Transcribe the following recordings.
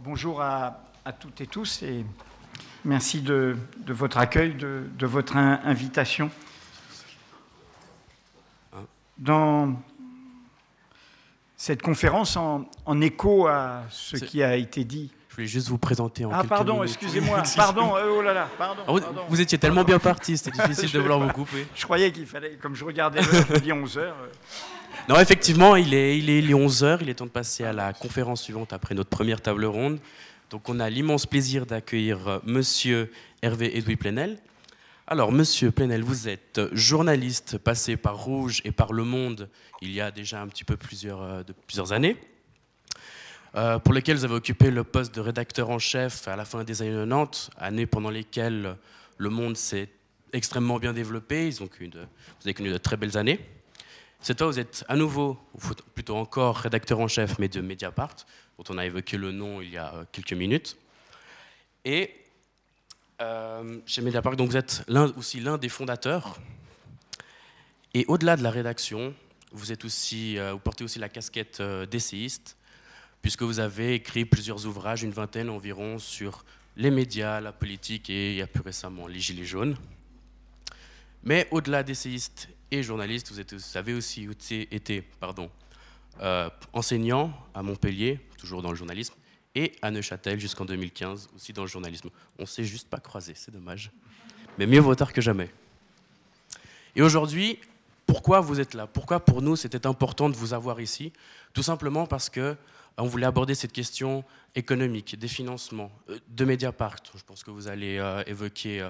bonjour à, toutes et tous et merci de, votre accueil, de, votre invitation. Dans cette conférence, en, écho à ce qui a été dit. Je voulais juste vous présenter en Ah, pardon, excusez-moi, pardon, euh, oh là là, pardon. Ah, vous, étiez tellement bien parti, c'était difficile de vouloir vous couper. Je croyais qu'il fallait, comme je regardais l'heure, je me dis 11 heures. Non, effectivement, il est, il est, 11h, il est temps de passer à la conférence suivante après notre première table ronde. Donc on a l'immense plaisir d'accueillir euh, Monsieur Hervé Edoui Plenel. Alors Monsieur Plenel, vous êtes journaliste passé par Rouge et par Le Monde il y a déjà un petit peu plusieurs, euh, de, plusieurs années, euh, pour lesquelles vous avez occupé le poste de rédacteur en chef à la fin des années 90, années pendant lesquelles Le Monde s'est extrêmement bien développé, Ils ont connu vous avez connu de très belles années. Cette fois, vous êtes à nouveau, ou plutôt encore, rédacteur en chef, mais de Mediapart, dont on a évoqué le nom il y a euh, quelques minutes. Et euh, chez Mediapart, donc vous êtes aussi l'un des fondateurs. Et au-delà de la rédaction, vous, êtes aussi, euh, vous portez aussi la casquette d'essayiste, puisque vous avez écrit plusieurs ouvrages, une vingtaine environ, sur les médias, la politique et, il y a plus récemment, les Gilets jaunes. Mais au-delà d'essayiste et journaliste. Vous, avez aussi été pardon, euh, enseignant à Montpellier, toujours dans le journalisme, et à Neuchâtel jusqu'en 2015, aussi dans le journalisme. On ne s'est juste pas croisé, c'est dommage. Mais mieux vaut tard que jamais. Et aujourd'hui, pourquoi vous êtes là? Pourquoi pour nous c'était important de vous avoir ici? Tout simplement parce que euh, on voulait aborder cette question économique, des financements, euh, de Mediapart, je pense que vous allez évoquer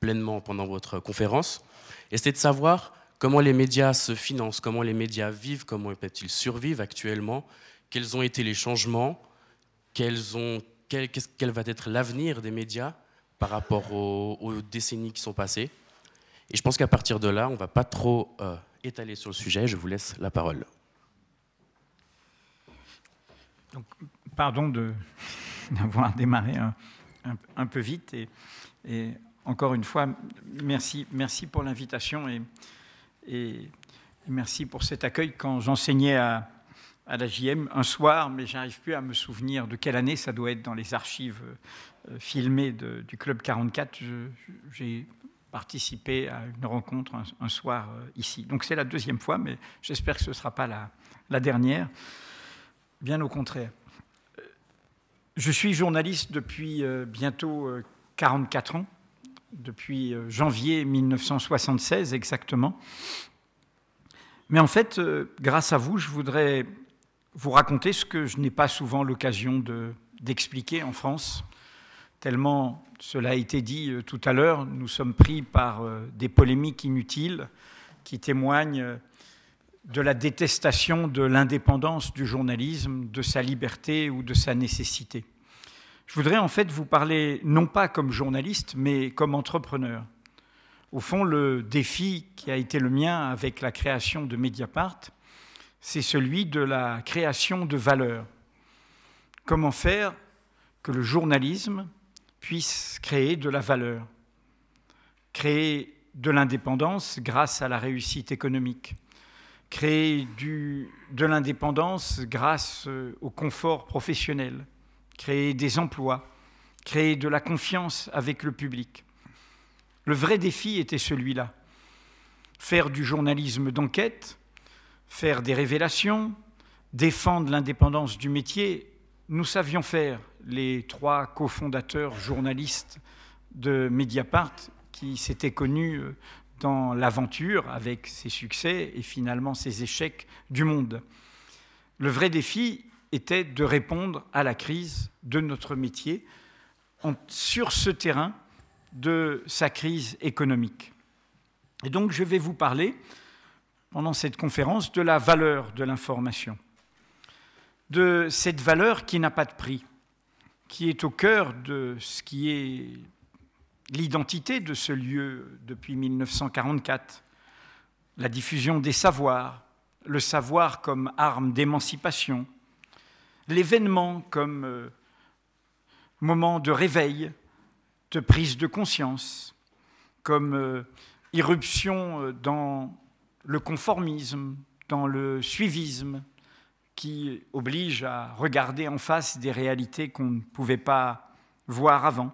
pleinement pendant votre conférence. Et c'est de savoir comment les médias se financent, comment les médias vivent, comment peuvent-ils survivre actuellement, quels ont été les changements, quels quel, va être l'avenir des médias par rapport aux, décennies qui sont passées. Et je pense qu'à partir de là, on ne va pas trop euh, étaler sur le sujet. Je vous laisse la parole. Donc, pardon d'avoir démarré un, peu vite. Et, et, encore une fois, merci, merci pour l'invitation. Et, et merci pour cet accueil. Quand j'enseignais à, la JM un soir, mais j'arrive plus à me souvenir de quelle année, ça doit être dans les archives euh, filmées du Club 44, j'ai participé à une rencontre un, soir euh, ici. Donc c'est la deuxième fois, mais j'espère que ce ne sera pas la, la, dernière. Bien au contraire. Euh, je suis journaliste depuis bientôt 44 ans depuis euh, janvier 1976 exactement. Mais en fait, euh, grâce à vous, je voudrais vous raconter ce que je n'ai pas souvent l'occasion d'expliquer en France, tellement cela a été dit euh, tout à l'heure, nous sommes pris par des polémiques inutiles qui témoignent de la détestation de l'indépendance du journalisme, de sa liberté ou de sa nécessité. Je voudrais en fait vous parler non pas comme journaliste, mais comme entrepreneur. Au fond, le défi qui a été le mien avec la création de Mediapart, c'est celui de la création de valeur. Comment faire que le journalisme puisse créer de la valeur, créer de l'indépendance grâce à la réussite économique, créer de l'indépendance grâce au confort professionnel, créer des emplois, créer de la confiance avec le public. Le vrai défi était celui-là. Faire du journalisme d'enquête, faire des révélations, défendre l'indépendance du métier, nous savions faire, les trois cofondateurs journalistes de Mediapart, qui s'étaient connus euh, dans l'aventure avec ses succès et finalement ses échecs du monde. Le vrai défi, était de répondre à la crise de notre métier sur ce terrain de sa crise économique. Et donc je vais vous parler, pendant cette conférence, de la valeur de l'information, de cette valeur qui n'a pas de prix, qui est au cœur de ce qui est l'identité de ce lieu depuis 1944, la diffusion des savoirs, le savoir comme arme d'émancipation, l'événement comme euh, moment de réveil, de prise de conscience, comme euh, irruption euh, dans le conformisme, dans le suivisme, qui oblige à regarder en face des réalités qu'on ne pouvait pas voir avant.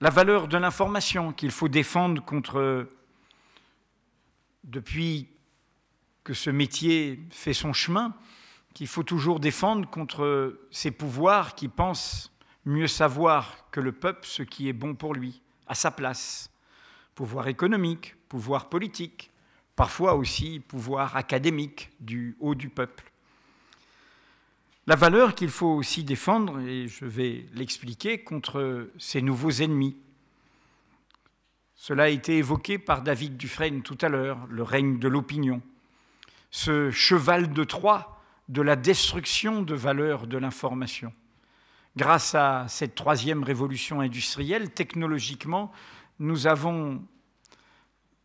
La valeur de l'information qu'il faut défendre contre, depuis que ce métier fait son chemin, qu'il faut toujours défendre contre ces pouvoirs qui pensent mieux savoir que le peuple ce qui est bon pour lui, à sa place. Pouvoir économique, pouvoir politique, parfois aussi pouvoir académique du haut du peuple. La valeur qu'il faut aussi défendre, et je vais l'expliquer, contre ces nouveaux ennemis. Cela a été évoqué par David Dufresne tout à l'heure, le règne de l'opinion. Ce cheval de Troie de la destruction de valeurs de l'information. Grâce à cette troisième révolution industrielle, technologiquement, nous avons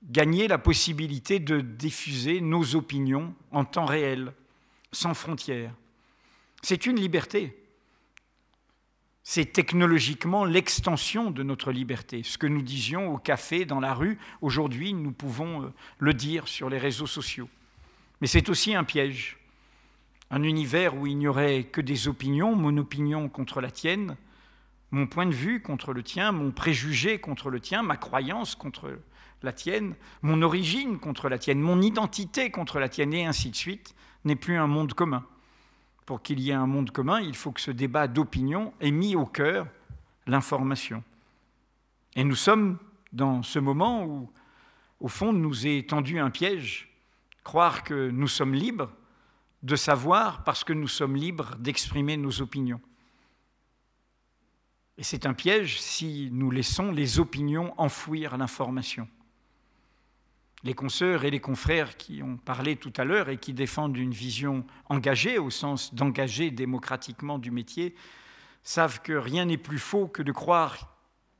gagné la possibilité de diffuser nos opinions en temps réel, sans frontières. C'est une liberté. C'est technologiquement l'extension de notre liberté. Ce que nous disions au café, dans la rue, aujourd'hui, nous pouvons euh, le dire sur les réseaux sociaux. Mais c'est aussi un piège un univers où il n'y aurait que des opinions, mon opinion contre la tienne, mon point de vue contre le tien, mon préjugé contre le tien, ma croyance contre la tienne, mon origine contre la tienne, mon identité contre la tienne, et ainsi de suite, n'est plus un monde commun. Pour qu'il y ait un monde commun, il faut que ce débat d'opinion ait mis au cœur l'information. Et nous sommes dans ce moment où, au fond, nous est tendu un piège, croire que nous sommes libres, de savoir parce que nous sommes libres d'exprimer nos opinions. Et c'est un piège si nous laissons les opinions enfouir l'information. Les consoeurs et les confrères qui ont parlé tout à l'heure et qui défendent une vision engagée, au sens d'engager démocratiquement du métier, savent que rien n'est plus faux que de croire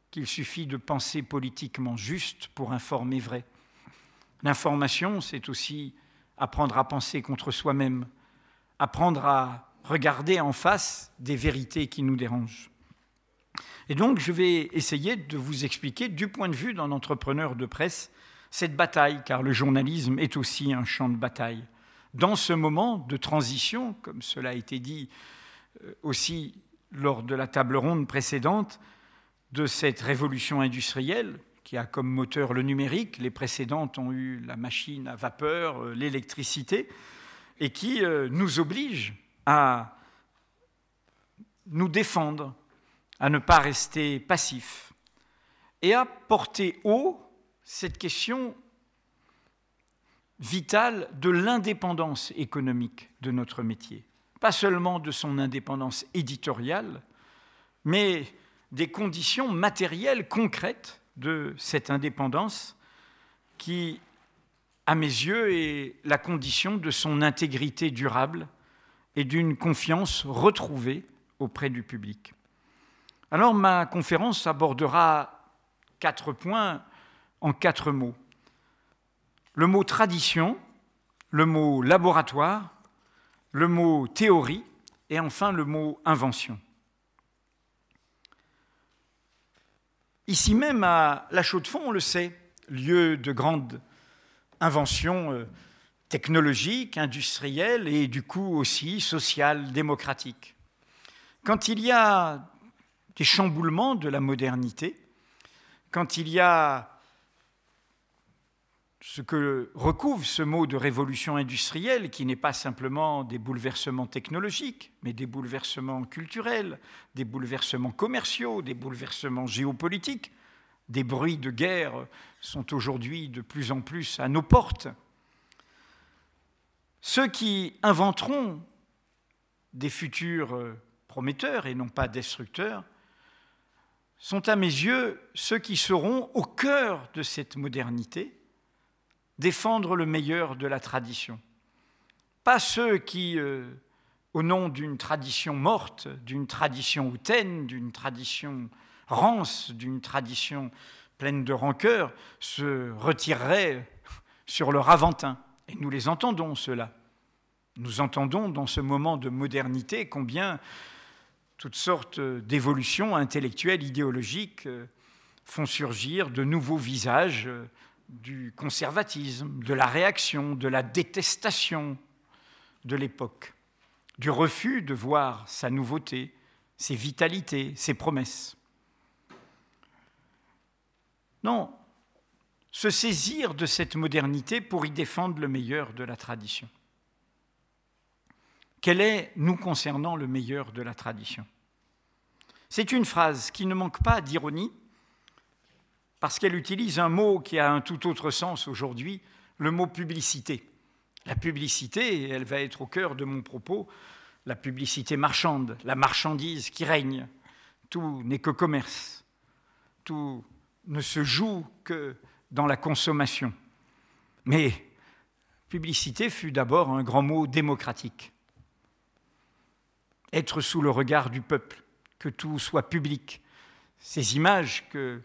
qu'il suffit de penser politiquement juste pour informer vrai. L'information, c'est aussi apprendre à penser contre soi-même, apprendre à regarder en face des vérités qui nous dérangent. Et donc, je vais essayer de vous expliquer, du point de vue d'un entrepreneur de presse, cette bataille, car le journalisme est aussi un champ de bataille. Dans ce moment de transition, comme cela a été dit euh, aussi lors de la table ronde précédente, de cette révolution industrielle, qui a comme moteur le numérique, les précédentes ont eu la machine à vapeur, euh, l'électricité, et qui euh, nous oblige à nous défendre, à ne pas rester passifs et à porter haut cette question vitale de l'indépendance économique de notre métier. Pas seulement de son indépendance éditoriale, mais des conditions matérielles concrètes de cette indépendance qui à mes yeux, est la condition de son intégrité durable et d'une confiance retrouvée auprès du public. Alors ma conférence abordera quatre points en quatre mots. Le mot tradition, le mot laboratoire, le mot théorie et enfin le mot invention. Ici même à La Chaux-de-Fonds, on le sait, lieu de grande invention euh, technologique, industrielle et du coup aussi sociale, démocratique. Quand il y a des chamboulements de la modernité, quand il y a ce que recouvre ce mot de révolution industrielle, qui n'est pas simplement des bouleversements technologiques, mais des bouleversements culturels, des bouleversements commerciaux, des bouleversements géopolitiques, des bruits de guerre sont aujourd'hui de plus en plus à nos portes. Ceux qui inventeront des futurs prometteurs et non pas destructeurs sont à mes yeux ceux qui seront au cœur de cette modernité, défendre le meilleur de la tradition. Pas ceux qui, euh, au nom d'une tradition morte, d'une tradition hautaine, d'une tradition rance d'une tradition pleine de rancœur se retirerait sur leur aventin. Et nous les entendons, cela. Nous entendons dans ce moment de modernité combien toutes sortes d'évolutions intellectuelles, idéologiques euh, font surgir de nouveaux visages euh, du conservatisme, de la réaction, de la détestation, de l'époque, du refus de voir sa nouveauté, ses vitalités, ses promesses. Non, se saisir de cette modernité pour y défendre le meilleur de la tradition. Quel est, nous concernant, le meilleur de la tradition? C'est une phrase qui ne manque pas d'ironie, parce qu'elle utilise un mot qui a un tout autre sens aujourd'hui, le mot publicité. La publicité, elle va être au cœur de mon propos, la publicité marchande, la marchandise qui règne. Tout n'est que commerce. Tout ne se joue que dans la consommation. Mais publicité fut d'abord un grand mot démocratique. Être sous le regard du peuple, que tout soit public. Ces images que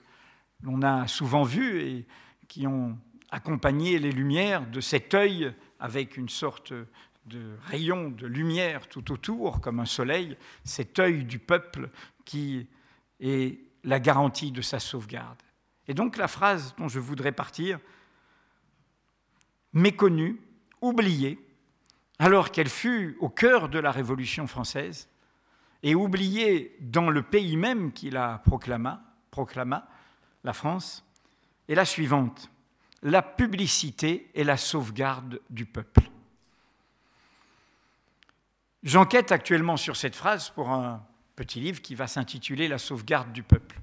l'on a souvent vues et qui ont accompagné les lumières de cet œil avec une sorte de rayon de lumière tout autour, comme un soleil, cet œil du peuple qui est la garantie de sa sauvegarde. Et donc la phrase dont je voudrais partir, méconnue, oubliée, alors qu'elle fut au cœur de la Révolution française, et oubliée dans le pays même qui la proclama, proclama, la France, est la suivante. La publicité est la sauvegarde du peuple. J'enquête actuellement sur cette phrase pour un petit livre qui va s'intituler La sauvegarde du peuple.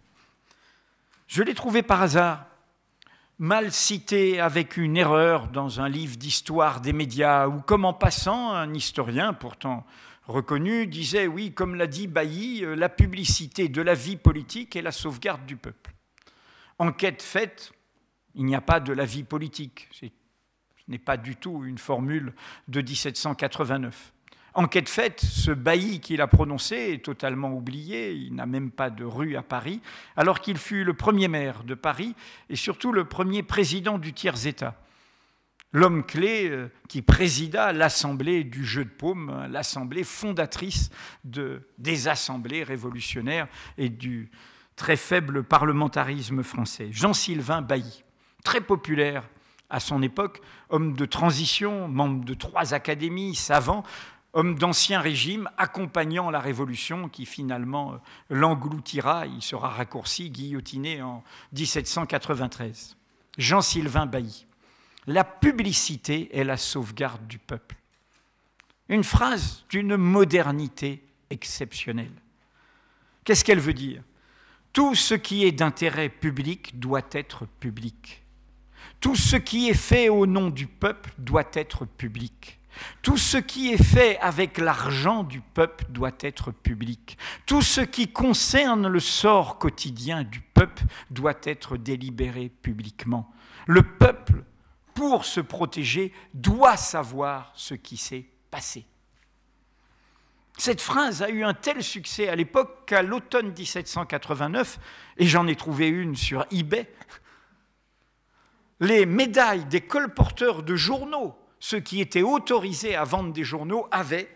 Je l'ai trouvé par hasard, mal cité avec une erreur dans un livre d'histoire des médias, ou comme en passant, un historien pourtant reconnu disait, oui, comme l'a dit Bailly, euh, la publicité de la vie politique est la sauvegarde du peuple. Enquête faite, il n'y a pas de la vie politique. Ce n'est pas du tout une formule de 1789. Enquête faite, ce bailli qu'il a prononcé est totalement oublié, il n'a même pas de rue à Paris, alors qu'il fut le premier maire de Paris et surtout le premier président du tiers-État. L'homme clé euh, qui présida l'Assemblée du jeu de paume, l'Assemblée fondatrice de, des assemblées révolutionnaires et du très faible parlementarisme français. Jean-Sylvain Bailly, très populaire à son époque, homme de transition, membre de trois académies, savant, homme d'ancien régime, accompagnant la Révolution qui finalement euh, l'engloutira, il sera raccourci, guillotiné en 1793. Jean-Sylvain Bailly. La publicité est la sauvegarde du peuple. Une phrase d'une modernité exceptionnelle. Qu'est-ce qu'elle veut dire? Tout ce qui est d'intérêt public doit être public. Tout ce qui est fait au nom du peuple doit être public. Tout ce qui est fait avec l'argent du peuple doit être public. Tout ce qui concerne le sort quotidien du peuple doit être délibéré publiquement. Le peuple, pour se protéger, doit savoir ce qui s'est passé. Cette phrase a eu un tel succès à l'époque qu'à l'automne 1789, et j'en ai trouvé une sur eBay, les médailles des colporteurs de journaux ceux qui étaient autorisés à vendre des journaux avaient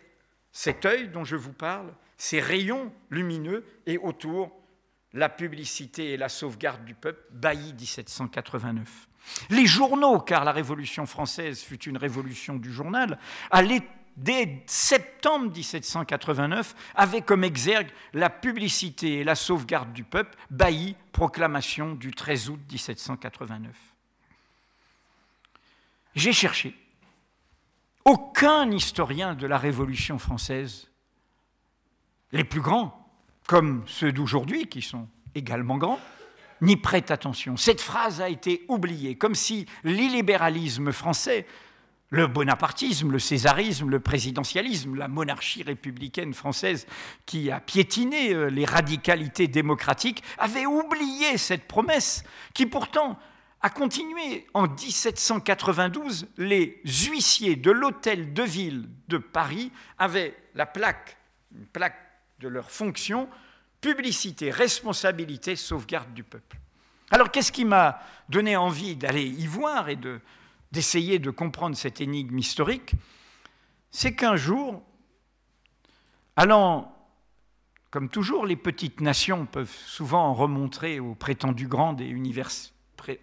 cet œil dont je vous parle, ces rayons lumineux et autour la publicité et la sauvegarde du peuple, Bailly 1789. Les journaux, car la Révolution française fut une révolution du journal, dès septembre 1789 avaient comme exergue la publicité et la sauvegarde du peuple, Bailly, proclamation du 13 août 1789. J'ai cherché aucun historien de la Révolution française, les plus grands, comme ceux d'aujourd'hui, qui sont également grands, n'y prête attention. Cette phrase a été oubliée, comme si l'illibéralisme français, le bonapartisme, le césarisme, le présidentialisme, la monarchie républicaine française qui a piétiné euh, les radicalités démocratiques, avait oublié cette promesse qui pourtant a continué. En 1792, les huissiers de l'hôtel de ville de Paris avaient la plaque, une plaque de leur fonction, publicité, responsabilité, sauvegarde du peuple. Alors qu'est-ce qui m'a donné envie d'aller y voir et d'essayer de comprendre cette énigme historique? C'est qu'un jour, allant comme toujours, les petites nations peuvent souvent remontrer aux prétendues grandes et universelles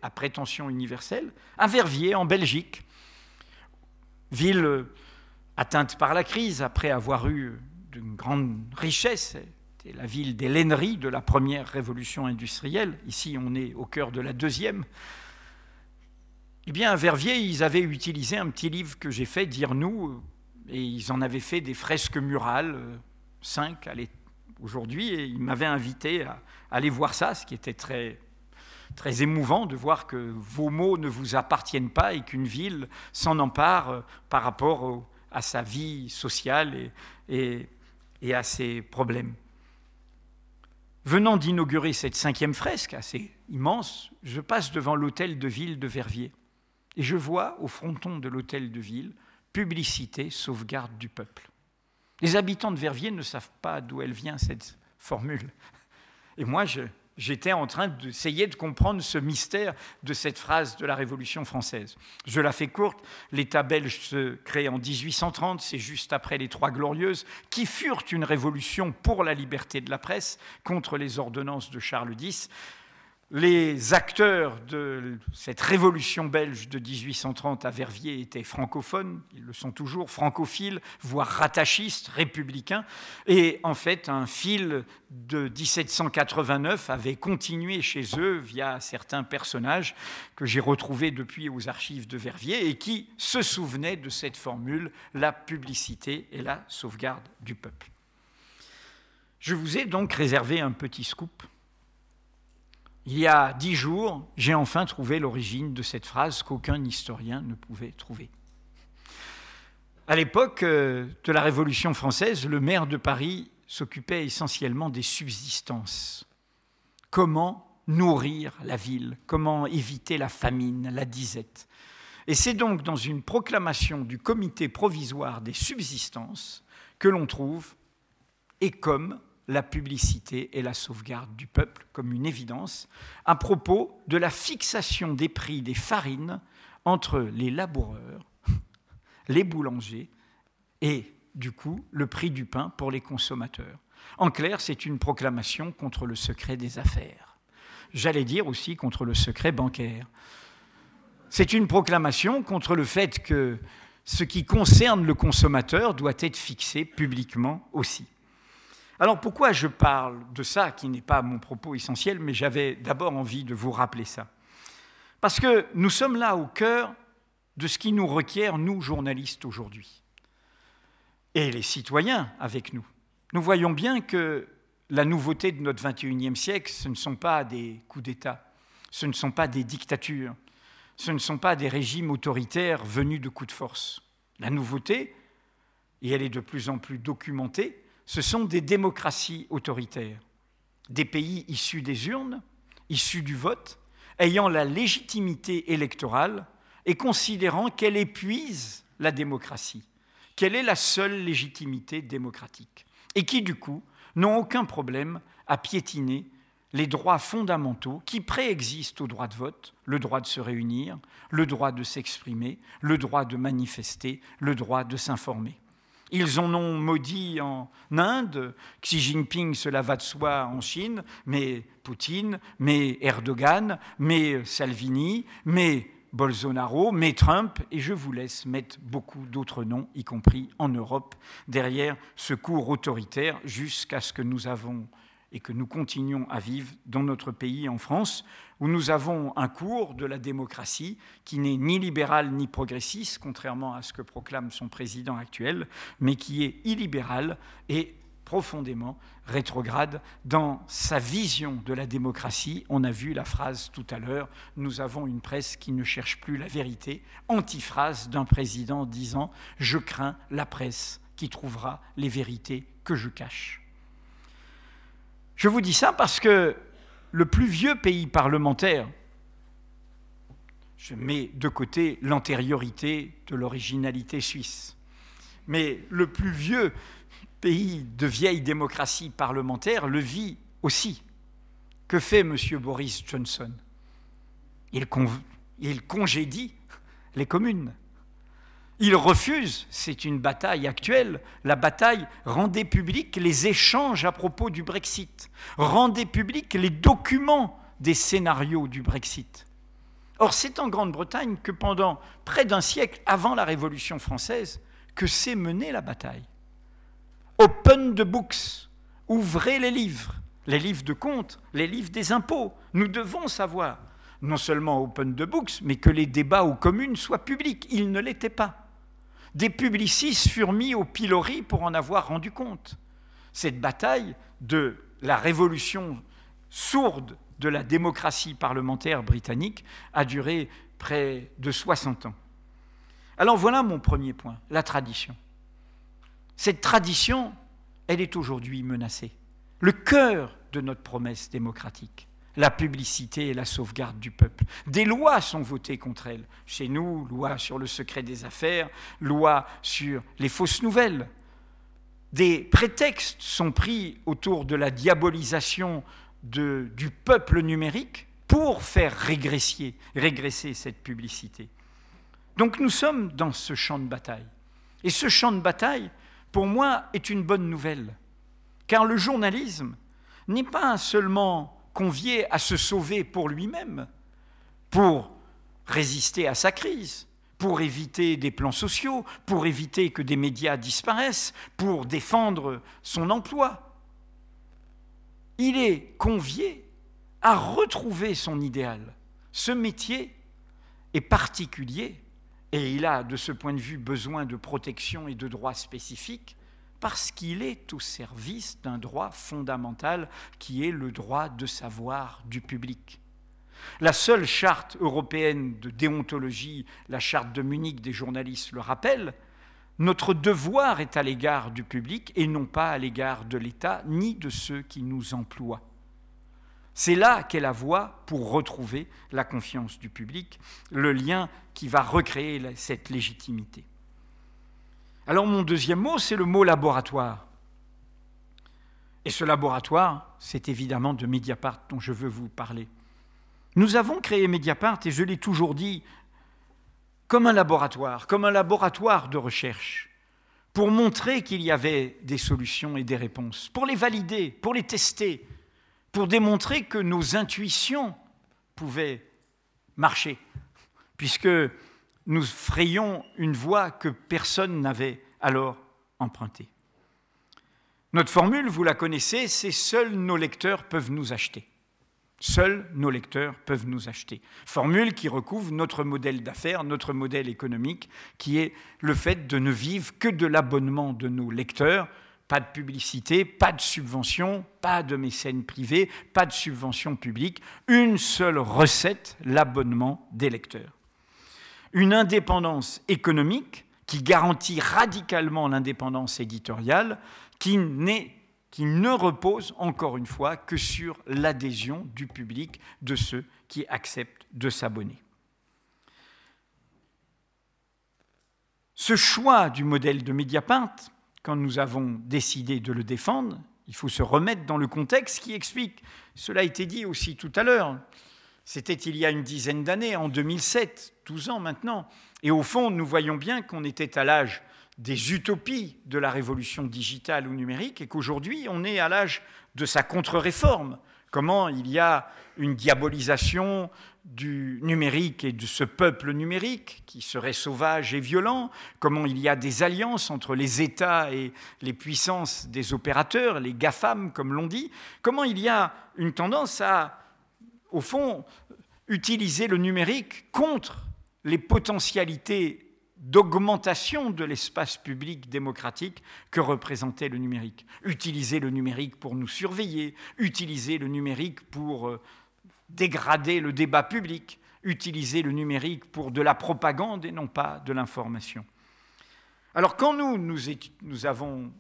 à prétention universelle, à Verviers, en Belgique, ville atteinte par la crise, après avoir eu d'une grande richesse, c'était la ville des laineries de la première révolution industrielle, ici on est au cœur de la deuxième, eh bien à Verviers, ils avaient utilisé un petit livre que j'ai fait, Dire-nous, et ils en avaient fait des fresques murales, euh, cinq aujourd'hui, et ils m'avaient invité à, aller voir ça, ce qui était très, très émouvant de voir que vos mots ne vous appartiennent pas et qu'une ville s'en empare euh, par rapport à sa vie sociale et, et à ses problèmes. Venant d'inaugurer cette cinquième fresque assez immense, je passe devant l'hôtel de ville de Verviers et je vois au fronton de l'hôtel de ville publicité sauvegarde du peuple. Les habitants de Verviers ne savent pas d'où elle vient cette formule. Et moi, je, j'étais en train d'essayer de comprendre ce mystère de cette phrase de la Révolution française. Je la fais courte, l'État belge se crée en 1830, c'est juste après les Trois Glorieuses, qui furent une révolution pour la liberté de la presse contre les ordonnances de Charles X les acteurs de cette révolution belge de 1830 à Verviers étaient francophones, ils le sont toujours, francophiles, voire rattachistes, républicains. Et en fait, un fil de 1789 avait continué chez eux via certains personnages que j'ai retrouvés depuis aux archives de Verviers et qui se souvenaient de cette formule, la publicité et la sauvegarde du peuple. Je vous ai donc réservé un petit scoop il y a dix jours, j'ai enfin trouvé l'origine de cette phrase qu'aucun historien ne pouvait trouver. À l'époque euh, de la Révolution française, le maire de Paris s'occupait essentiellement des subsistances. Comment nourrir la ville? Comment éviter la famine, la disette Et c'est donc dans une proclamation du comité provisoire des subsistances que l'on trouve, et comme la publicité et la sauvegarde du peuple comme une évidence, à propos de la fixation des prix des farines entre les laboureurs, les boulangers et, du coup, le prix du pain pour les consommateurs. En clair, c'est une proclamation contre le secret des affaires. J'allais dire aussi contre le secret bancaire. C'est une proclamation contre le fait que ce qui concerne le consommateur doit être fixé publiquement aussi. Alors pourquoi je parle de ça, qui n'est pas mon propos essentiel, mais j'avais d'abord envie de vous rappeler ça? Parce que nous sommes là au cœur de ce qui nous requiert, nous, journalistes, aujourd'hui. Et les citoyens avec nous. Nous voyons bien que la nouveauté de notre 21e siècle, ce ne sont pas des coups d'État, ce ne sont pas des dictatures, ce ne sont pas des régimes autoritaires venus de coups de force. La nouveauté, et elle est de plus en plus documentée, ce sont des démocraties autoritaires, des pays issus des urnes, issus du vote, ayant la légitimité électorale et considérant qu'elle épuise la démocratie, qu'elle est la seule légitimité démocratique, et qui, du coup, n'ont aucun problème à piétiner les droits fondamentaux qui préexistent au droit de vote, le droit de se réunir, le droit de s'exprimer, le droit de manifester, le droit de s'informer. Ils en ont maudit en Inde, Xi Jinping, cela va de soi en Chine, mais Poutine, mais Erdogan, mais Salvini, mais Bolsonaro, mais Trump, et je vous laisse mettre beaucoup d'autres noms, y compris en Europe, derrière ce cours autoritaire jusqu'à ce que nous avons et que nous continuons à vivre dans notre pays en France, où nous avons un cours de la démocratie qui n'est ni libéral ni progressiste, contrairement à ce que proclame son président actuel, mais qui est illibéral et profondément rétrograde dans sa vision de la démocratie. On a vu la phrase tout à l'heure, nous avons une presse qui ne cherche plus la vérité, antiphrase d'un président disant ⁇ Je crains la presse qui trouvera les vérités que je cache ⁇ Je vous dis ça parce que le plus vieux pays parlementaire, je mets de côté l'antériorité de l'originalité suisse, mais le plus vieux pays de vieille démocratie parlementaire le vit aussi. Que fait M. Boris Johnson? Il, il congédie les communes. Il refuse, c'est une bataille actuelle, la bataille rendez public les échanges à propos du Brexit, rendez public les documents des scénarios du Brexit. Or, c'est en Grande-Bretagne que pendant près d'un siècle avant la Révolution française, que c'est mener la bataille. Open the books, ouvrez les livres, les livres de comptes, les livres des impôts. Nous devons savoir, non seulement open the books, mais que les débats aux communes soient publics. Ils ne l'étaient pas. Des publicistes furent mis au pilori pour en avoir rendu compte. Cette bataille de la révolution sourde de la démocratie parlementaire britannique a duré près de 60 ans. Alors voilà mon premier point, la tradition. Cette tradition, elle est aujourd'hui menacée. Le cœur de notre promesse démocratique, la publicité et la sauvegarde du peuple. Des lois sont votées contre elle. Chez nous, loi sur le secret des affaires, loi sur les fausses nouvelles. Des prétextes sont pris autour de la diabolisation du peuple numérique pour faire régresser, régresser cette publicité. Donc nous sommes dans ce champ de bataille. Et ce champ de bataille, pour moi, est une bonne nouvelle. Car le journalisme n'est pas seulement convié à se sauver pour lui-même, pour résister à sa crise, pour éviter des plans sociaux, pour éviter que des médias disparaissent, pour défendre son emploi il est convié à retrouver son idéal. Ce métier est particulier et il a de ce point de vue besoin de protection et de droits spécifiques parce qu'il est au service d'un droit fondamental qui est le droit de savoir du public. La seule charte européenne de déontologie, la charte de Munich des journalistes le rappelle, notre devoir est à l'égard du public et non pas à l'égard de l'État ni de ceux qui nous emploient. C'est là qu'est la voie pour retrouver la confiance du public, le lien qui va recréer cette légitimité. Alors mon deuxième mot, c'est le mot laboratoire. Et ce laboratoire, c'est évidemment de Mediapart dont je veux vous parler. Nous avons créé Mediapart, et je l'ai toujours dit comme un laboratoire, comme un laboratoire de recherche, pour montrer qu'il y avait des solutions et des réponses, pour les valider, pour les tester, pour démontrer que nos intuitions pouvaient marcher, puisque nous frayions une voie que personne n'avait alors empruntée. Notre formule, vous la connaissez, c'est seuls nos lecteurs peuvent nous acheter. Seuls nos lecteurs peuvent nous acheter. Formule qui recouvre notre modèle d'affaires, notre modèle économique, qui est le fait de ne vivre que de l'abonnement de nos lecteurs. Pas de publicité, pas de subvention, pas de mécènes privés, pas de subvention publique. Une seule recette, l'abonnement des lecteurs. Une indépendance économique qui garantit radicalement l'indépendance éditoriale, qui ne repose encore une fois que sur l'adhésion du public de ceux qui acceptent de s'abonner. Ce choix du modèle de Mediapart, quand nous avons décidé de le défendre, il faut se remettre dans le contexte qui explique, cela a été dit aussi tout à l'heure, c'était il y a une dizaine d'années, en 2007, 12 ans maintenant, et au fond, nous voyons bien qu'on était à l'âge des utopies de la révolution digitale ou numérique et qu'aujourd'hui on est à l'âge de sa contre-réforme. Comment il y a une diabolisation du numérique et de ce peuple numérique qui serait sauvage et violent, comment il y a des alliances entre les États et les puissances des opérateurs, les GAFAM comme l'on dit, comment il y a une tendance à, au fond, utiliser le numérique contre les potentialités d'augmentation de l'espace public démocratique que représentait le numérique. Utiliser le numérique pour nous surveiller, utiliser le numérique pour euh, dégrader le débat public, utiliser le numérique pour de la propagande et non pas de l'information. Alors quand nous, nous, nous avons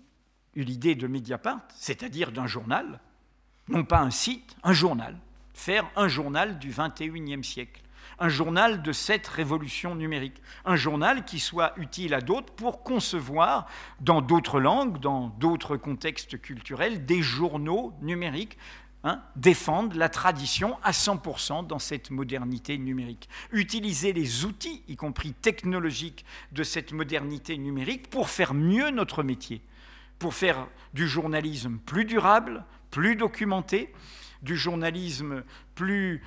eu l'idée de Mediapart, c'est-à-dire d'un journal, non pas un site, un journal, faire un journal du 21e siècle, un journal de cette révolution numérique, un journal qui soit utile à d'autres pour concevoir dans d'autres langues, dans d'autres contextes culturels, des journaux numériques Hein, défendre la tradition à 100% dans cette modernité numérique. Utiliser les outils, y compris technologiques, de cette modernité numérique pour faire mieux notre métier, pour faire du journalisme plus durable, plus documenté, du journalisme plus...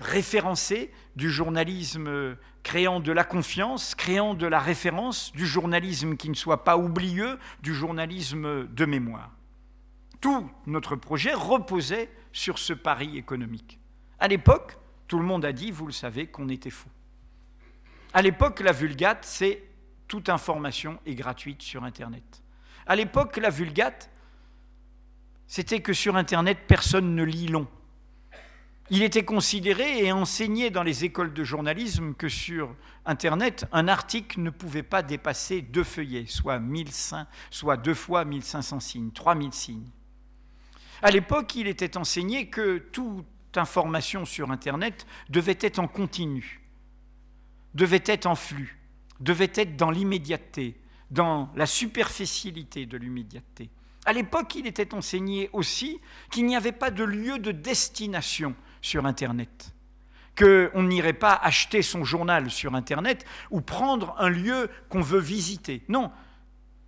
Référencé, du journalisme créant de la confiance, créant de la référence, du journalisme qui ne soit pas oublieux, du journalisme de mémoire. Tout notre projet reposait sur ce pari économique. À l'époque, tout le monde a dit, vous le savez, qu'on était fou. À l'époque, la Vulgate, c'est toute information est gratuite sur Internet. À l'époque, la Vulgate, c'était que sur Internet, personne ne lit long. Il était considéré et enseigné dans les écoles de journalisme que sur Internet, un article ne pouvait pas dépasser deux feuillets, soit, 1500, soit deux fois 1500 signes, 3000 signes. À l'époque, il était enseigné que toute information sur Internet devait être en continu, devait être en flux, devait être dans l'immédiateté, dans la superficialité de l'immédiateté. À l'époque, il était enseigné aussi qu'il n'y avait pas de lieu de destination sur Internet, qu'on n'irait pas acheter son journal sur Internet ou prendre un lieu qu'on veut visiter. Non,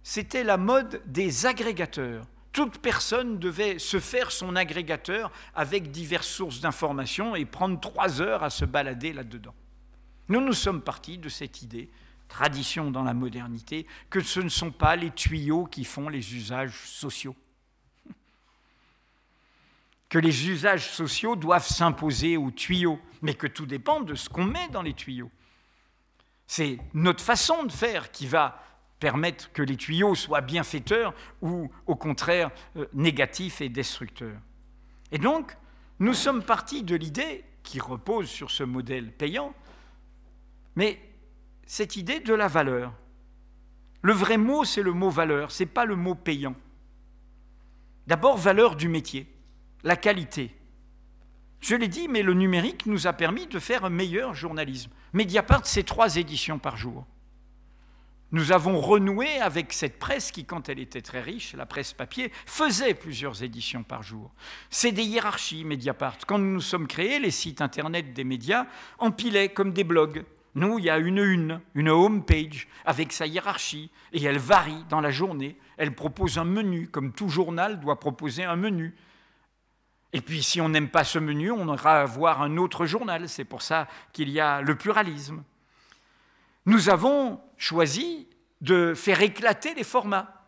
c'était la mode des agrégateurs. Toute personne devait se faire son agrégateur avec diverses sources d'informations et prendre trois heures à se balader là-dedans. Nous nous sommes partis de cette idée, tradition dans la modernité, que ce ne sont pas les tuyaux qui font les usages sociaux que les usages sociaux doivent s'imposer aux tuyaux, mais que tout dépend de ce qu'on met dans les tuyaux. C'est notre façon de faire qui va permettre que les tuyaux soient bienfaiteurs ou au contraire euh, négatifs et destructeurs. Et donc, nous sommes partis de l'idée qui repose sur ce modèle payant, mais cette idée de la valeur. Le vrai mot, c'est le mot valeur, ce n'est pas le mot payant. D'abord, valeur du métier la qualité. Je l'ai dit, mais le numérique nous a permis de faire un meilleur journalisme. Mediapart, c'est trois éditions par jour. Nous avons renoué avec cette presse qui, quand elle était très riche, la presse papier, faisait plusieurs éditions par jour. C'est des hiérarchies, Mediapart. Quand nous nous sommes créés, les sites internet des médias empilaient comme des blogs. Nous, il y a une une, une home page avec sa hiérarchie, et elle varie dans la journée. Elle propose un menu, comme tout journal doit proposer un menu. Et puis si on n'aime pas ce menu, on aura à voir un autre journal. C'est pour ça qu'il y a le pluralisme. Nous avons choisi de faire éclater les formats.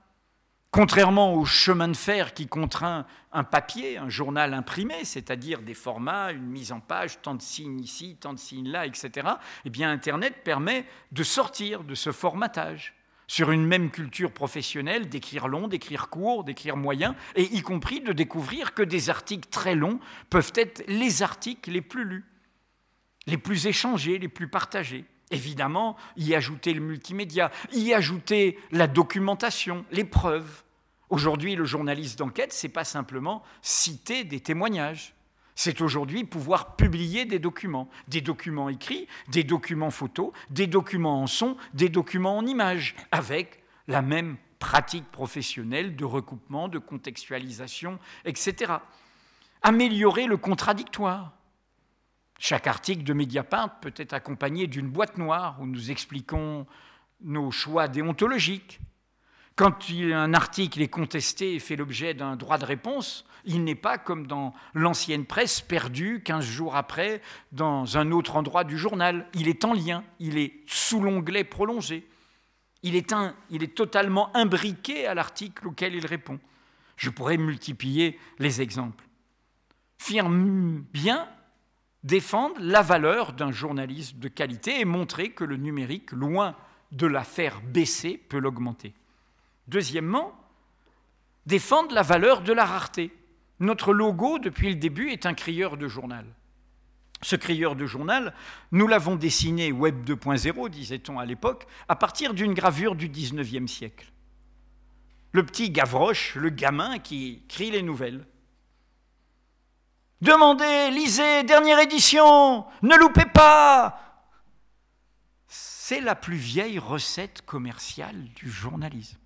Contrairement au chemin de fer qui contraint un papier, un journal imprimé, c'est-à-dire des formats, une mise en page, tant de signes ici, tant de signes là, etc., eh bien Internet permet de sortir de ce formatage sur une même culture professionnelle, d'écrire long, d'écrire court, d'écrire moyen, et y compris de découvrir que des articles très longs peuvent être les articles les plus lus, les plus échangés, les plus partagés. Évidemment, y ajouter le multimédia, y ajouter la documentation, les preuves. Aujourd'hui, le journaliste d'enquête, c'est pas simplement citer des témoignages c'est aujourd'hui pouvoir publier des documents, des documents écrits, des documents photos, des documents en son, des documents en images, avec la même pratique professionnelle de recoupement, de contextualisation, etc. Améliorer le contradictoire. Chaque article de Mediapart peut être accompagné d'une boîte noire où nous expliquons nos choix déontologiques. Quand un article est contesté et fait l'objet d'un droit de réponse, il n'est pas comme dans l'ancienne presse perdu 15 jours après dans un autre endroit du journal. Il est en lien, il est sous l'onglet prolongé. Il est, totalement imbriqué à l'article auquel il répond. Je pourrais multiplier les exemples. Firme bien défendre la valeur d'un journaliste de qualité et montrer que le numérique, loin de la faire baisser, peut l'augmenter. Deuxièmement, défendre la valeur de la rareté. Notre logo, depuis le début, est un crieur de journal. Ce crieur de journal, nous l'avons dessiné Web 2.0, disait-on à l'époque, à partir d'une gravure du 19e siècle. Le petit Gavroche, le gamin qui crie les nouvelles. Demandez, lisez, dernière édition, ne loupez pas C'est la plus vieille recette commerciale du journalisme.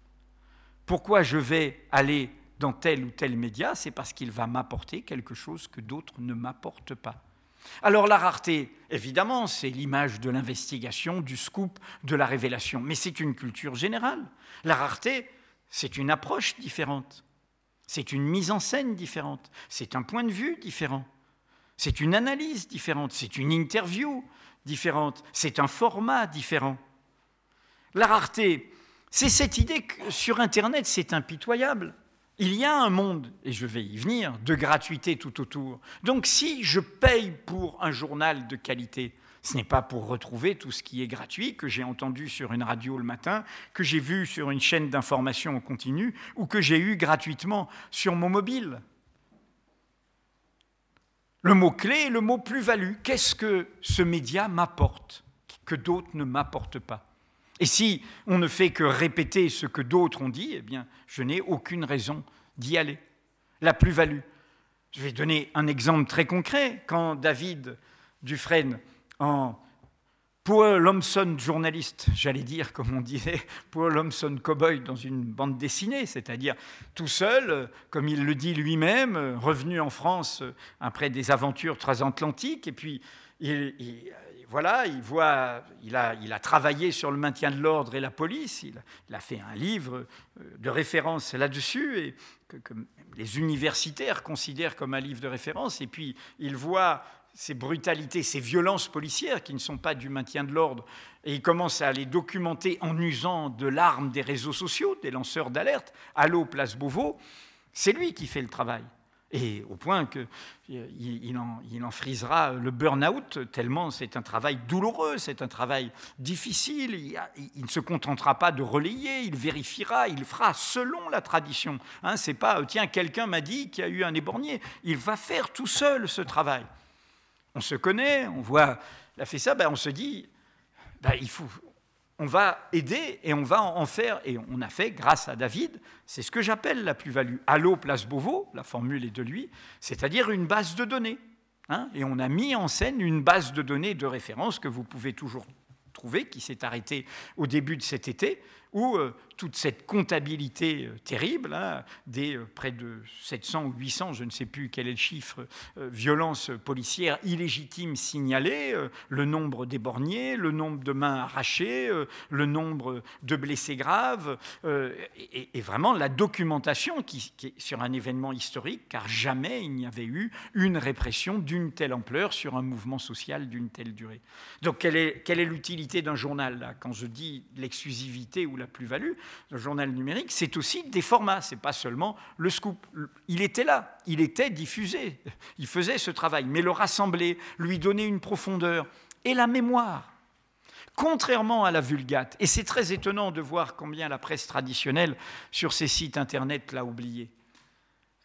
Pourquoi je vais aller dans tel ou tel média, c'est parce qu'il va m'apporter quelque chose que d'autres ne m'apportent pas. Alors la rareté, évidemment, c'est l'image de l'investigation, du scoop, de la révélation, mais c'est une culture générale. La rareté, c'est une approche différente, c'est une mise en scène différente, c'est un point de vue différent. c'est une analyse différente, c'est une interview différente, c'est un format différent. La rareté, c'est cette idée que sur Internet, c'est impitoyable. Il y a un monde, et je vais y venir, de gratuité tout autour. Donc si je paye pour un journal de qualité, ce n'est pas pour retrouver tout ce qui est gratuit, que j'ai entendu sur une radio le matin, que j'ai vu sur une chaîne d'information en continu, ou que j'ai eu gratuitement sur mon mobile. Le mot-clé est le mot plus-value. Qu'est-ce que ce média m'apporte que d'autres ne m'apportent pas? Et si on ne fait que répéter ce que d'autres ont dit, eh bien, je n'ai aucune raison d'y aller. La plus-value. Je vais donner un exemple très concret. Quand David Dufresne en Paul Lomson journaliste, j'allais dire, comme on disait, Paul Lomson cowboy dans une bande dessinée, c'est-à-dire tout seul, comme il le dit lui-même, revenu en France après des aventures transatlantiques, et puis il, voilà, il voit, il a, il a, travaillé sur le maintien de l'ordre et la police, il, a fait un livre de référence là-dessus, et que, que les universitaires considèrent comme un livre de référence, et puis il voit ces brutalités, ces violences policières qui ne sont pas du maintien de l'ordre, et il commence à les documenter en usant de l'arme des réseaux sociaux, des lanceurs d'alerte, Allô, place Beauvau, c'est lui qui fait le travail. Et au point qu'il en, il en frisera le burn-out, tellement c'est un travail douloureux, c'est un travail difficile. Il, ne se contentera pas de relayer, il vérifiera, il fera selon la tradition. Hein, c'est pas, tiens, quelqu'un m'a dit qu'il y a eu un éborgné. Il va faire tout seul ce travail on se connaît, on voit, il a fait ça, ben on se dit, ben il faut, on va aider et on va en faire, et on a fait grâce à David, c'est ce que j'appelle la plus-value. Allo Place Beauvau, la formule est de lui, c'est-à-dire une base de données. Hein, et on a mis en scène une base de données de référence que vous pouvez toujours trouver, qui s'est arrêtée au début de cet été, où euh, toute cette comptabilité euh, terrible, hein, des euh, près de 700 ou 800, je ne sais plus quel est le chiffre, violences policières illégitimes signalées, le nombre d'éborgnés, le nombre de mains arrachées, le nombre de blessés graves, et, vraiment la documentation sur un événement historique, car jamais il n'y avait eu une répression d'une telle ampleur sur un mouvement social d'une telle durée. Donc quelle est, quelle est l'utilité d'un journal là? Quand je dis l'exclusivité ou la plus-value, le journal numérique, c'est aussi des formats, c'est pas seulement le scoop. Il était là, il était diffusé, il faisait ce travail, mais le rassembler, lui donner une profondeur et la mémoire. Contrairement à la Vulgate, et c'est très étonnant de voir combien la presse traditionnelle sur ces sites internet l'a oublié.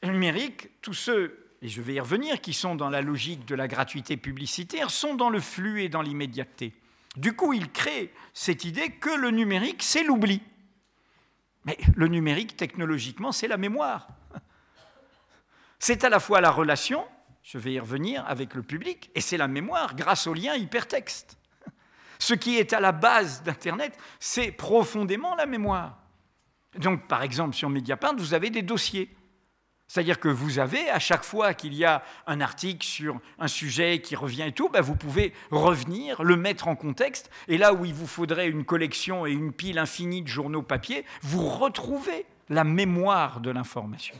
Le numérique, tous ceux, et je vais y revenir, qui sont dans la logique de la gratuité publicitaire, sont dans le flux et dans l'immédiateté. Du coup, il crée cette idée que le numérique, c'est l'oubli. Mais le numérique, technologiquement, c'est la mémoire. C'est à la fois la relation, je vais y revenir, avec le public, et c'est la mémoire grâce au lien hypertexte. Ce qui est à la base d'Internet, c'est profondément la mémoire. Donc, par exemple, sur Mediapart, vous avez des dossiers. C'est-à-dire que vous avez, à chaque fois qu'il y a un article sur un sujet qui revient et tout, ben vous pouvez revenir, le mettre en contexte, et là où il vous faudrait une collection et une pile infinie de journaux papier, vous retrouvez la mémoire de l'information.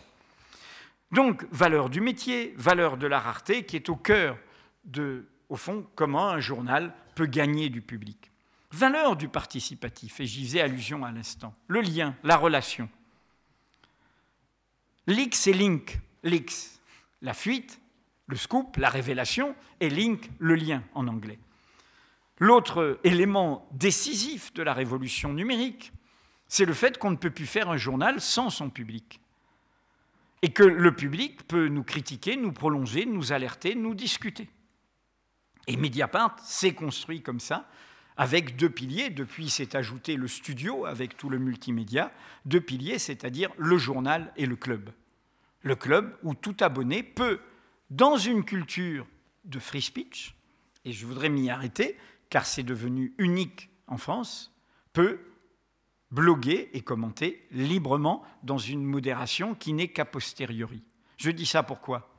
Donc, valeur du métier, valeur de la rareté, qui est au cœur de, au fond, comment un journal peut gagner du public. Valeur du participatif, et j'y faisais allusion à l'instant, le lien, la relation. Leaks et link. Leaks, la fuite, le scoop, la révélation, et link, le lien en anglais. L'autre élément décisif de la révolution numérique, c'est le fait qu'on ne peut plus faire un journal sans son public. Et que le public peut nous critiquer, nous prolonger, nous alerter, nous discuter. Et Mediapart s'est construit comme ça, avec deux piliers. Depuis, s'est ajouté le studio avec tout le multimédia. Deux piliers, c'est-à-dire le journal et le club. Le club où tout abonné peut, dans une culture de free speech, et je voudrais m'y arrêter, car c'est devenu unique en France, peut bloguer et commenter librement dans une modération qui n'est qu'a posteriori. Je dis ça pourquoi?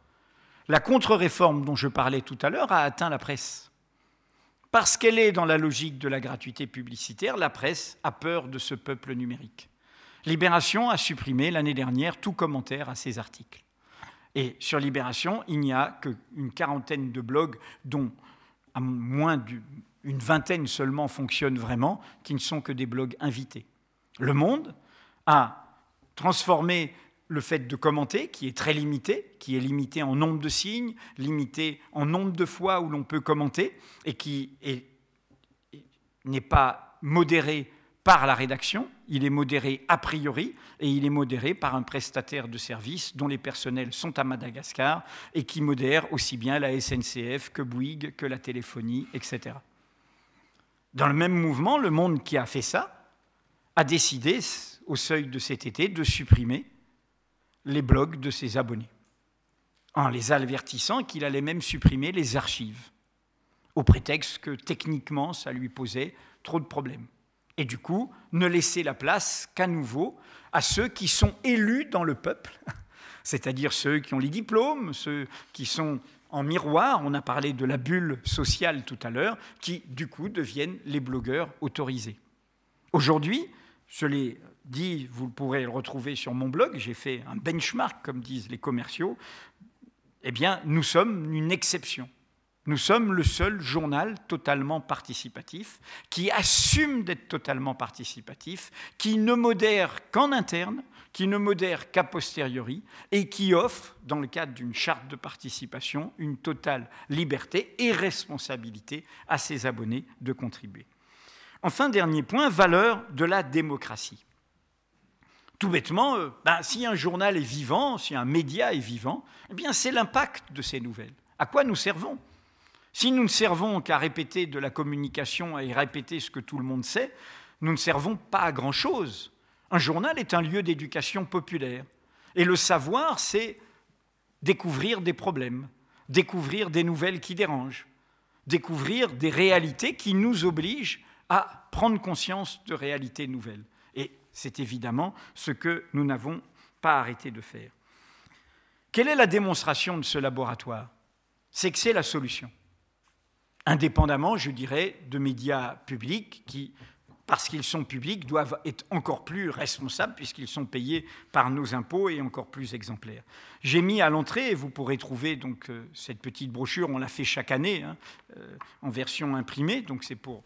La contre-réforme dont je parlais tout à l'heure a atteint la presse. Parce qu'elle est dans la logique de la gratuité publicitaire, la presse a peur de ce peuple numérique. Libération a supprimé l'année dernière tout commentaire à ces articles. Et sur Libération, il n'y a qu'une quarantaine de blogs, dont à moins d'une vingtaine seulement fonctionnent vraiment, qui ne sont que des blogs invités. Le Monde a transformé le fait de commenter, qui est très limité, qui est limité en nombre de signes, limité en nombre de fois où l'on peut commenter, et qui n'est pas modéré par la rédaction, il est modéré a priori, et il est modéré par un prestataire de service dont les personnels sont à Madagascar, et qui modère aussi bien la SNCF que Bouygues, que la téléphonie, etc. Dans le même mouvement, le monde qui a fait ça a décidé, au seuil de cet été, de supprimer les blogs de ses abonnés, en les avertissant qu'il allait même supprimer les archives, au prétexte que techniquement ça lui posait trop de problèmes. Et du coup, ne laisser la place qu'à nouveau à ceux qui sont élus dans le peuple, c'est-à-dire ceux qui ont les diplômes, ceux qui sont en miroir, on a parlé de la bulle sociale tout à l'heure, qui du coup deviennent les blogueurs autorisés. Aujourd'hui, je l'ai dit, vous pourrez le retrouver sur mon blog, j'ai fait un benchmark, comme disent les commerciaux, eh bien, nous sommes une exception. Nous sommes le seul journal totalement participatif, qui assume d'être totalement participatif, qui ne modère qu'en interne, qui ne modère qu'a posteriori, et qui offre, dans le cadre d'une charte de participation, une totale liberté et responsabilité à ses abonnés de contribuer. Enfin, dernier point, valeur de la démocratie. Tout bêtement, euh, ben, si un journal est vivant, si un média est vivant, eh c'est l'impact de ces nouvelles. À quoi nous servons? Si nous ne servons qu'à répéter de la communication et répéter ce que tout le monde sait, nous ne servons pas à grand-chose. Un journal est un lieu d'éducation populaire. Et le savoir, c'est découvrir des problèmes, découvrir des nouvelles qui dérangent, découvrir des réalités qui nous obligent à prendre conscience de réalités nouvelles. C'est évidemment ce que nous n'avons pas arrêté de faire. Quelle est la démonstration de ce laboratoire? C'est que c'est la solution. Indépendamment, je dirais, de médias publics qui, parce qu'ils sont publics, doivent être encore plus responsables puisqu'ils sont payés par nos impôts et encore plus exemplaires. J'ai mis à l'entrée, et vous pourrez trouver euh, cette petite brochure, on la fait chaque année hein, euh, en version imprimée, donc c'est pour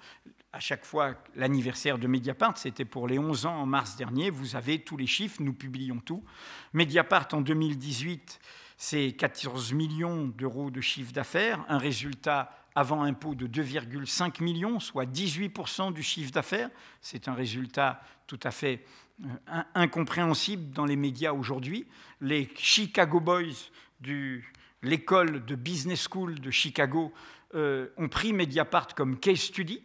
à chaque fois l'anniversaire de Mediapart, c'était pour les 11 ans en mars dernier, vous avez tous les chiffres, nous publions tout. Mediapart en 2018, c'est 14 millions d'euros de chiffre d'affaires, un résultat avant impôt de 2,5 millions, soit 18% du chiffre d'affaires. C'est un résultat tout à fait euh, incompréhensible dans les médias aujourd'hui. Les Chicago Boys de l'école de Business School de Chicago euh, ont pris Mediapart comme case study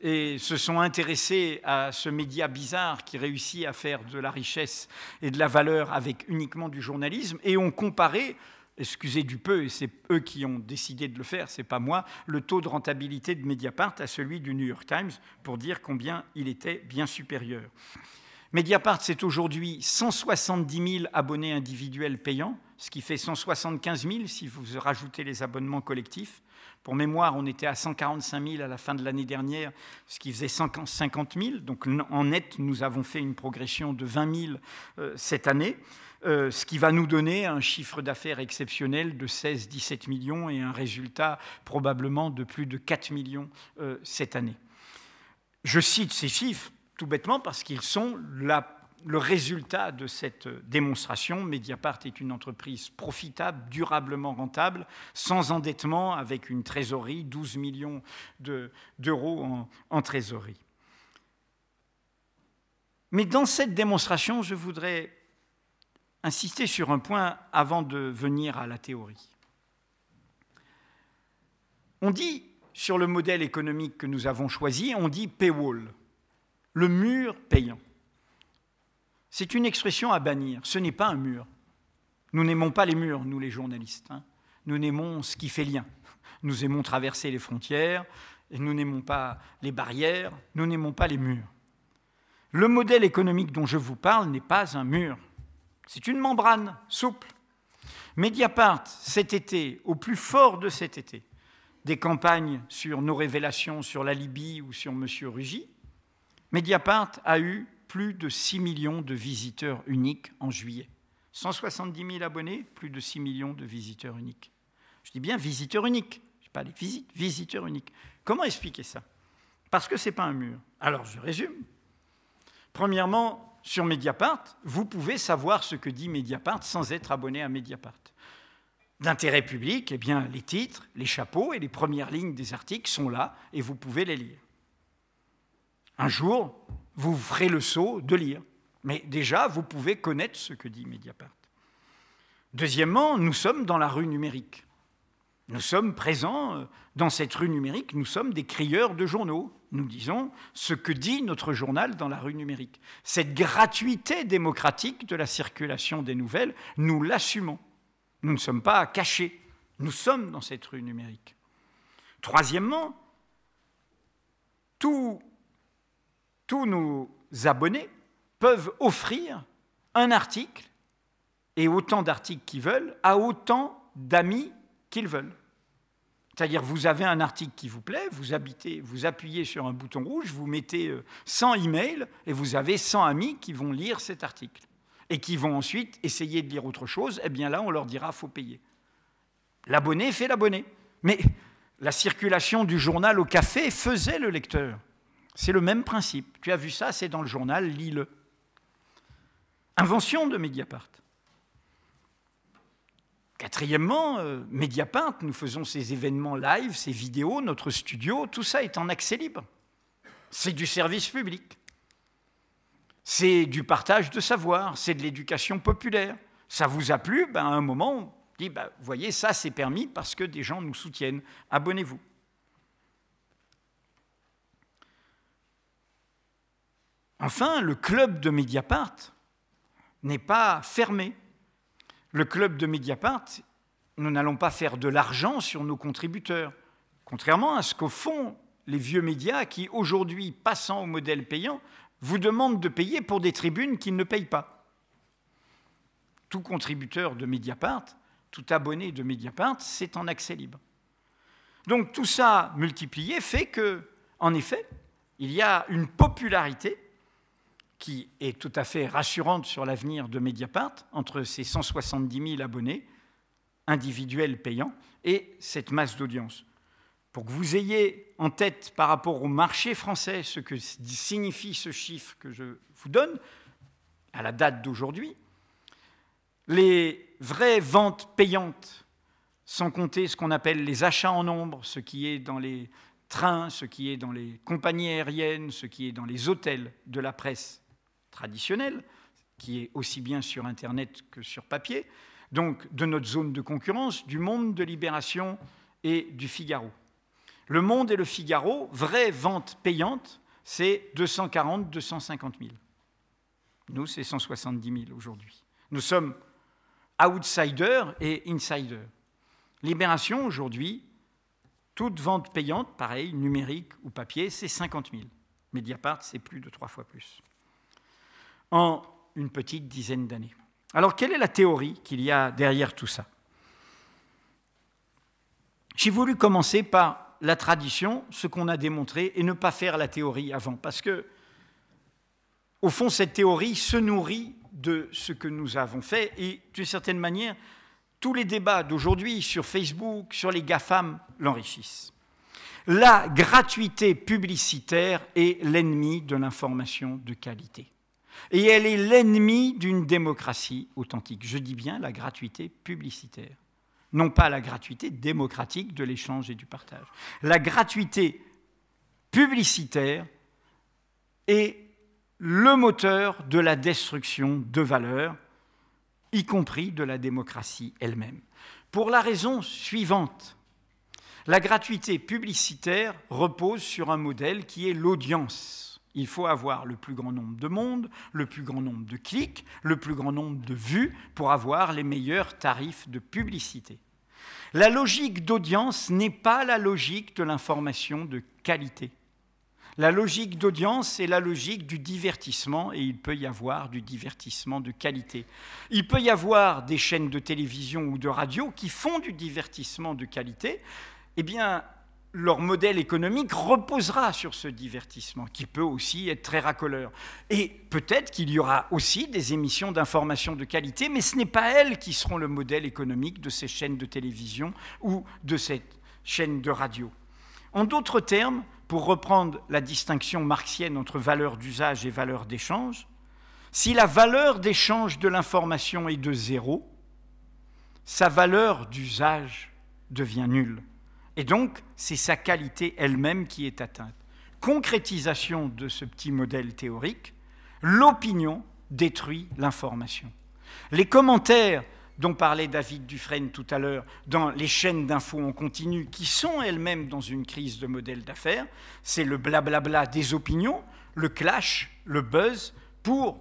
et se sont intéressés à ce média bizarre qui réussit à faire de la richesse et de la valeur avec uniquement du journalisme, et ont comparé, excusez du peu, et c'est eux qui ont décidé de le faire, c'est pas moi, le taux de rentabilité de Mediapart à celui du New York Times, pour dire combien il était bien supérieur. Mediapart, c'est aujourd'hui 170 000 abonnés individuels payants, ce qui fait 175 000 si vous rajoutez les abonnements collectifs. Pour mémoire, on était à 145 000 à la fin de l'année dernière, ce qui faisait 50 000. Donc en net, nous avons fait une progression de 20 000 euh, cette année, euh, ce qui va nous donner un chiffre d'affaires exceptionnel de 16-17 millions et un résultat probablement de plus de 4 millions euh, cette année. Je cite ces chiffres tout bêtement parce qu'ils sont le résultat de cette démonstration, Mediapart est une entreprise profitable, durablement rentable, sans endettement, avec une trésorerie, 12 millions d'euros en trésorerie. Mais dans cette démonstration, je voudrais insister sur un point avant de venir à la théorie. On dit, sur le modèle économique que nous avons choisi, on dit paywall, le mur payant. C'est une expression à bannir. Ce n'est pas un mur. Nous n'aimons pas les murs, nous les journalistes. Hein. Nous n'aimons ce qui fait lien. Nous aimons traverser les frontières, nous n'aimons pas les barrières, nous n'aimons pas les murs. Le modèle économique dont je vous parle n'est pas un mur. C'est une membrane souple. Mediapart, cet été, au plus fort de cet été, des campagnes sur nos révélations sur la Libye ou sur M. Rugy, Mediapart a eu plus de 6 millions de visiteurs uniques en juillet. 170 000 abonnés, plus de 6 millions de visiteurs uniques. Je dis bien visiteurs uniques, je pas des visites, visiteurs uniques. Comment expliquer ça? Parce que ce n'est pas un mur. Alors je résume. Premièrement, sur Mediapart, vous pouvez savoir ce que dit Mediapart sans être abonné à Mediapart. D'intérêt public, eh bien, les titres, les chapeaux et les premières lignes des articles sont là et vous pouvez les lire. Un jour, vous ferez le saut de lire. Mais déjà, vous pouvez connaître ce que dit Mediapart. Deuxièmement, nous sommes dans la rue numérique. Nous sommes présents euh, dans cette rue numérique, nous sommes des crieurs de journaux. Nous disons ce que dit notre journal dans la rue numérique. Cette gratuité démocratique de la circulation des nouvelles, nous l'assumons. Nous ne sommes pas cachés, nous sommes dans cette rue numérique. Troisièmement, tous, tous nos abonnés peuvent offrir un article, et autant d'articles qu'ils veulent, à autant d'amis qu'ils veulent. C'est-à-dire, vous avez un article qui vous plaît, vous, habitez, vous appuyez sur un bouton rouge, vous mettez 100 euh, emails, et vous avez 100 amis qui vont lire cet article, et qui vont ensuite essayer de lire autre chose, eh bien là, on leur dira, faut payer. L'abonné fait l'abonné. Mais la circulation du journal au café faisait le lecteur. C'est le même principe. Tu as vu ça, c'est dans le journal, lis-le. Invention de Mediapart. Quatrièmement, euh, Mediapart, nous faisons ces événements live, ces vidéos, notre studio, tout ça est en accès libre. C'est du service public. C'est du partage de savoir, c'est de l'éducation populaire. Ça vous a plu ben, À un moment, on dit, ben, voyez, ça c'est permis parce que des gens nous soutiennent. Abonnez-vous. Enfin, le club de Mediapart n'est pas fermé le club de Mediapart, nous n'allons pas faire de l'argent sur nos contributeurs, contrairement à ce qu'au fond les vieux médias qui, aujourd'hui, passant au modèle payant, vous demandent de payer pour des tribunes qu'ils ne payent pas. Tout contributeur de Mediapart, tout abonné de Mediapart, c'est en accès libre. Donc tout ça multiplié fait que, en effet, il y a une popularité qui est tout à fait rassurante sur l'avenir de Mediapart, entre ces 170 000 abonnés individuels payants et cette masse d'audience. Pour que vous ayez en tête par rapport au marché français ce que signifie ce chiffre que je vous donne, à la date d'aujourd'hui, les vraies ventes payantes, sans compter ce qu'on appelle les achats en nombre, ce qui est dans les trains, ce qui est dans les compagnies aériennes, ce qui est dans les hôtels de la presse traditionnel, qui est aussi bien sur Internet que sur papier, donc de notre zone de concurrence, du Monde, de Libération et du Figaro. Le Monde et le Figaro, vraie vente payante, c'est 240-250 000. Nous, c'est 170 000 aujourd'hui. Nous sommes outsiders et insiders. Libération, aujourd'hui, toute vente payante, pareil, numérique ou papier, c'est 50 000. Mediapart, c'est plus de trois fois plus en une petite dizaine d'années. Alors, quelle est la théorie qu'il y a derrière tout ça? J'ai voulu commencer par la tradition, ce qu'on a démontré, et ne pas faire la théorie avant, parce que, au fond, cette théorie se nourrit de ce que nous avons fait, et d'une certaine manière, tous les débats d'aujourd'hui sur Facebook, sur les GAFAM, l'enrichissent. La gratuité publicitaire est l'ennemi de l'information de qualité et elle est l'ennemie d'une démocratie authentique. Je dis bien la gratuité publicitaire, non pas la gratuité démocratique de l'échange et du partage. La gratuité publicitaire est le moteur de la destruction de valeurs, y compris de la démocratie elle-même. Pour la raison suivante, la gratuité publicitaire repose sur un modèle qui est l'audience il faut avoir le plus grand nombre de monde, le plus grand nombre de clics, le plus grand nombre de vues pour avoir les meilleurs tarifs de publicité. La logique d'audience n'est pas la logique de l'information de qualité. La logique d'audience est la logique du divertissement et il peut y avoir du divertissement de qualité. Il peut y avoir des chaînes de télévision ou de radio qui font du divertissement de qualité. Eh bien, leur modèle économique reposera sur ce divertissement, qui peut aussi être très racoleur. Et peut-être qu'il y aura aussi des émissions d'information de qualité, mais ce n'est pas elles qui seront le modèle économique de ces chaînes de télévision ou de cette chaîne de radio. En d'autres termes, pour reprendre la distinction marxienne entre valeur d'usage et valeur d'échange, si la valeur d'échange de l'information est de zéro, sa valeur d'usage devient nulle. Et donc, c'est sa qualité elle-même qui est atteinte. Concrétisation de ce petit modèle théorique, l'opinion détruit l'information. Les commentaires dont parlait David Dufresne tout à l'heure, dans les chaînes d'infos en continu, qui sont elles-mêmes dans une crise de modèle d'affaires, c'est le blablabla des opinions, le clash, le buzz, pour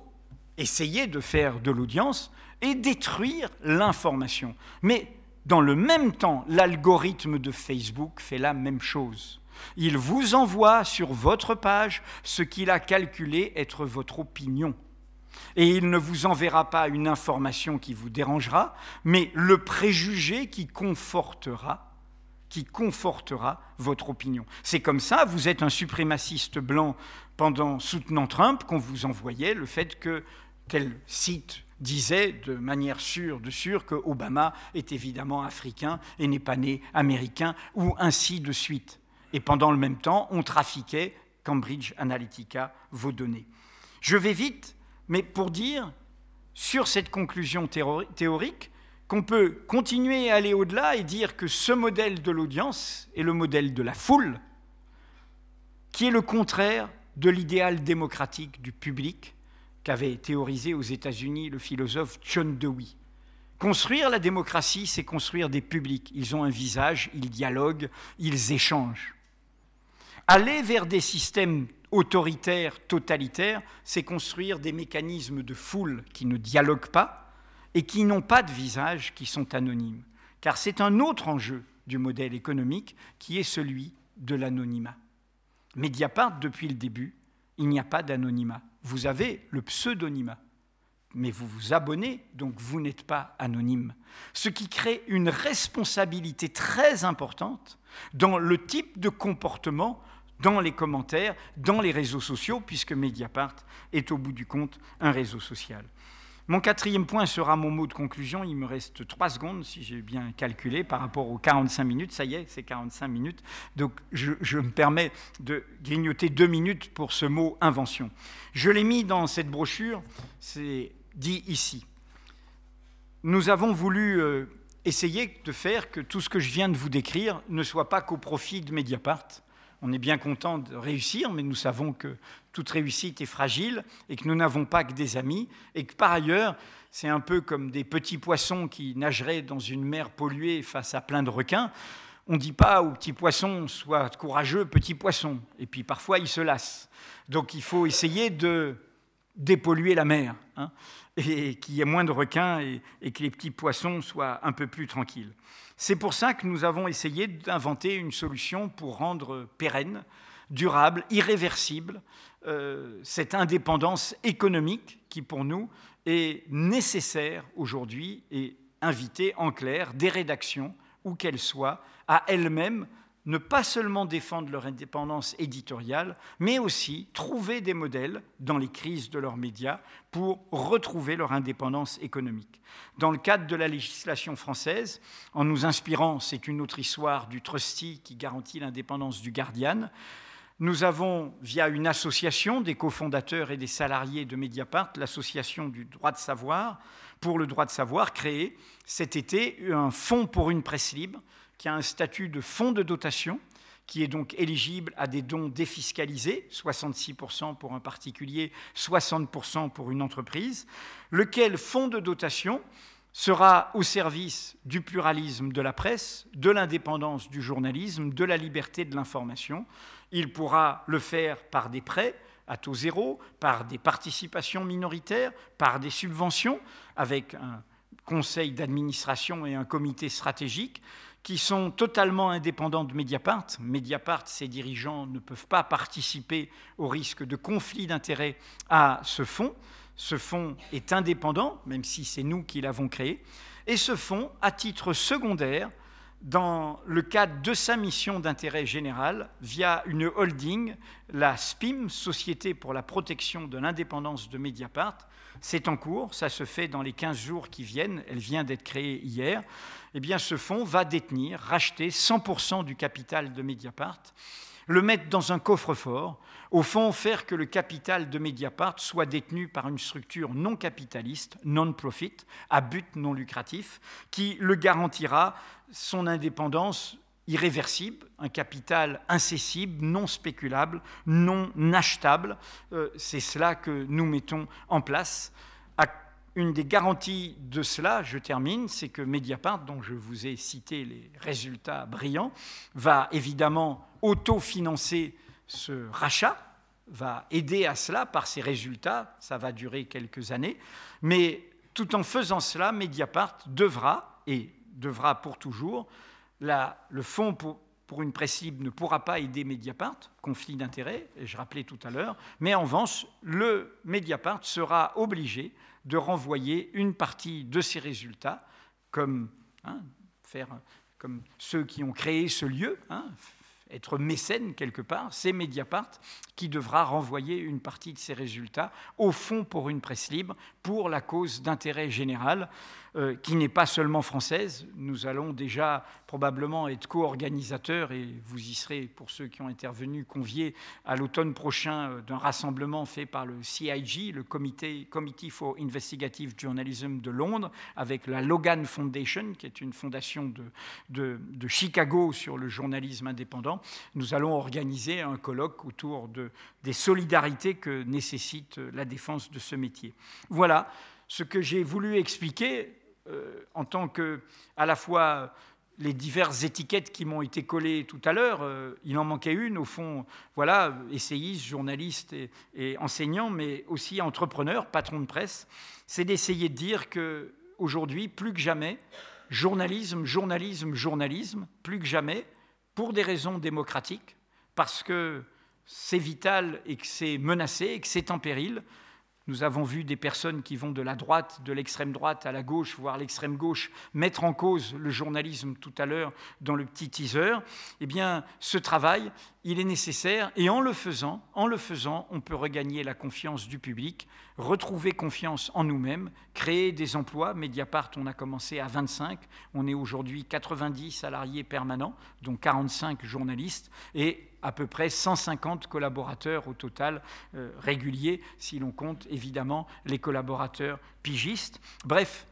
essayer de faire de l'audience et détruire l'information. Mais dans le même temps, l'algorithme de Facebook fait la même chose. Il vous envoie sur votre page ce qu'il a calculé être votre opinion. Et il ne vous enverra pas une information qui vous dérangera, mais le préjugé qui confortera votre opinion. C'est comme ça, vous êtes un suprémaciste blanc pendant soutenant Trump qu'on vous envoyait le fait que quel site disait de manière sûre de sûre que Obama est évidemment africain et n'est pas né américain, ou ainsi de suite. Et pendant le même temps, on trafiquait Cambridge Analytica vos données. Je vais vite, mais pour dire, sur cette conclusion théorique, qu'on peut continuer à aller au-delà et dire que ce modèle de l'audience est le modèle de la foule, qui est le contraire de l'idéal démocratique du public, qu'avait théorisé aux États-Unis le philosophe John Dewey. Construire la démocratie, c'est construire des publics. Ils ont un visage, ils dialoguent, ils échangent. Aller vers des systèmes autoritaires, totalitaires, c'est construire des mécanismes de foule qui ne dialoguent pas et qui n'ont pas de visage, qui sont anonymes. Car c'est un autre enjeu du modèle économique qui est celui de l'anonymat. Mediapart, depuis le début, il n'y a pas d'anonymat vous avez le pseudonymat. Mais vous vous abonnez, donc vous n'êtes pas anonyme. Ce qui crée une responsabilité très importante dans le type de comportement dans les commentaires, dans les réseaux sociaux, puisque Mediapart est au bout du compte un réseau social. Mon quatrième point sera mon mot de conclusion. Il me reste trois secondes, si j'ai bien calculé, par rapport aux 45 minutes. Ça y est, c'est 45 minutes. Donc je, me permets de grignoter deux minutes pour ce mot invention. Je l'ai mis dans cette brochure, c'est dit ici. Nous avons voulu euh, essayer de faire que tout ce que je viens de vous décrire ne soit pas qu'au profit de Mediapart, on est bien content de réussir, mais nous savons que toute réussite est fragile et que nous n'avons pas que des amis et que par ailleurs, c'est un peu comme des petits poissons qui nageraient dans une mer polluée face à plein de requins. On ne dit pas aux petits poissons, sois courageux, petit poisson. Et puis parfois, ils se lassent. Donc il faut essayer de dépolluer la mer, hein, et qu'il y ait moins de requins et que les petits poissons soient un peu plus tranquilles. C'est pour ça que nous avons essayé d'inventer une solution pour rendre pérenne, durable, irréversible euh, cette indépendance économique qui, pour nous, est nécessaire aujourd'hui et inviter en clair des rédactions, où qu'elles soient, à elles-mêmes ne pas seulement défendre leur indépendance éditoriale, mais aussi trouver des modèles dans les crises de leurs médias pour retrouver leur indépendance économique. Dans le cadre de la législation française, en nous inspirant, c'est une autre histoire du trustee qui garantit l'indépendance du Guardian, nous avons, via une association des cofondateurs et des salariés de Mediapart, l'association du droit de savoir, pour le droit de savoir, créé cet été un fonds pour une presse libre qui a un statut de fonds de dotation, qui est donc éligible à des dons défiscalisés, 66% pour un particulier, 60% pour une entreprise, lequel fonds de dotation sera au service du pluralisme de la presse, de l'indépendance du journalisme, de la liberté de l'information. Il pourra le faire par des prêts à taux zéro, par des participations minoritaires, par des subventions, avec un conseil d'administration et un comité stratégique qui sont totalement indépendants de Mediapart. Mediapart, ses dirigeants ne peuvent pas participer au risque de conflit d'intérêts à ce fonds. Ce fonds est indépendant, même si c'est nous qui l'avons créé. Et ce fonds, à titre secondaire, dans le cadre de sa mission d'intérêt général via une holding, la SPIM, Société pour la protection de l'indépendance de Mediapart. C'est en cours, ça se fait dans les 15 jours qui viennent, elle vient d'être créée hier. Eh ce fonds va détenir, racheter 100% du capital de Mediapart, le mettre dans un coffre-fort, au fond faire que le capital de Mediapart soit détenu par une structure non capitaliste, non-profit, à but non lucratif, qui le garantira son indépendance irréversible, un capital incessible, non spéculable, non achetable. Euh, c'est cela que nous mettons en place. Une des garanties de cela, je termine, c'est que Mediapart, dont je vous ai cité les résultats brillants, va évidemment autofinancer ce rachat, va aider à cela par ses résultats, ça va durer quelques années, mais tout en faisant cela, Mediapart devra, et devra pour toujours. le fonds pour, une presse libre ne pourra pas aider Mediapart, conflit d'intérêts, je rappelais tout à l'heure, mais en revanche, le Mediapart sera obligé de renvoyer une partie de ses résultats, comme, hein, comme ceux qui ont créé ce lieu, hein, être mécène quelque part, c'est Mediapart qui devra renvoyer une partie de ses résultats au fond pour une presse libre, pour la cause d'intérêt général. Euh, qui n'est pas seulement française. Nous allons déjà probablement être co-organisateurs, et vous y serez, pour ceux qui ont intervenu, conviés à l'automne prochain euh, d'un rassemblement fait par le CIG, le Comité, Committee for Investigative Journalism de Londres, avec la Logan Foundation, qui est une fondation de, de, de Chicago sur le journalisme indépendant. Nous allons organiser un colloque autour de, des solidarités que nécessite la défense de ce métier. Voilà ce que j'ai voulu expliquer euh, en tant que, à la fois, les diverses étiquettes qui m'ont été collées tout à l'heure, euh, il en manquait une, au fond, voilà, essayiste, journaliste et, et enseignant, mais aussi entrepreneur, patron de presse, c'est d'essayer de dire que aujourd'hui, plus que jamais, journalisme, journalisme, journalisme, plus que jamais, pour des raisons démocratiques, parce que c'est vital et que c'est menacé et que c'est en péril, nous avons vu des personnes qui vont de la droite, de l'extrême droite à la gauche, voire l'extrême gauche, mettre en cause le journalisme tout à l'heure dans le petit teaser. Eh bien, ce travail, il est nécessaire et en le faisant, en le faisant, on peut regagner la confiance du public, retrouver confiance en nous-mêmes, créer des emplois. Mediapart, on a commencé à 25, on est aujourd'hui 90 salariés permanents, dont 45 journalistes et à peu près 150 collaborateurs au total euh, réguliers, si l'on compte évidemment les collaborateurs pigistes. Bref,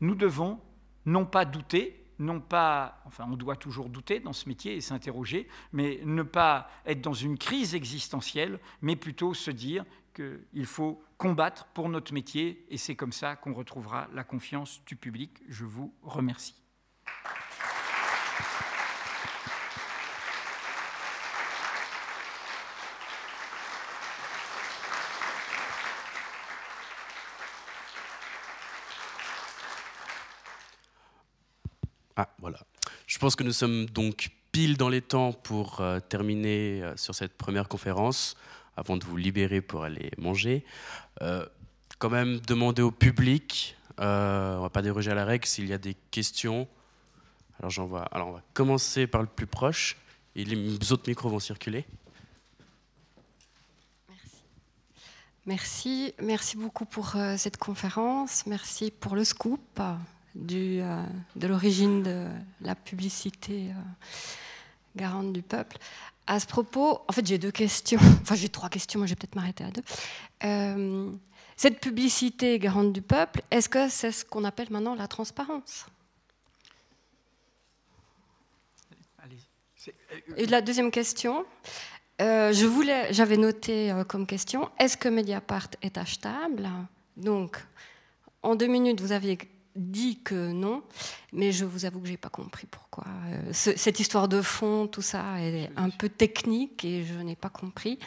nous devons non pas douter, non pas, enfin on doit toujours douter dans ce métier et s'interroger, mais ne pas être dans une crise existentielle, mais plutôt se dire qu'il faut combattre pour notre métier et c'est comme ça qu'on retrouvera la confiance du public. Je vous remercie. Ah, voilà. Je pense que nous sommes donc pile dans les temps pour euh, terminer euh, sur cette première conférence, avant de vous libérer pour aller manger. Euh, quand même demander au public, on ne va pas déroger à la règle, s'il y a des questions. Alors j'en. Alors on va commencer par le plus proche, et les autres micros vont circuler. Merci. Merci, merci beaucoup pour cette conférence. Merci pour le scoop du, euh, de l'origine de la publicité euh, garante du peuple. À ce propos, en fait, j'ai deux questions. Enfin, j'ai trois questions, moi je vais peut-être m'arrêter à deux. Euh, cette publicité garante du peuple, est-ce que c'est ce qu'on appelle maintenant la transparence? Et la deuxième question, je voulais, j'avais noté comme question, est-ce que Mediapart est achetable? Donc, en deux minutes, vous aviez dit que non, mais je vous avoue que j'ai pas compris pourquoi. Euh, cette histoire de fond, tout ça, est un peu technique et je n'ai pas compris.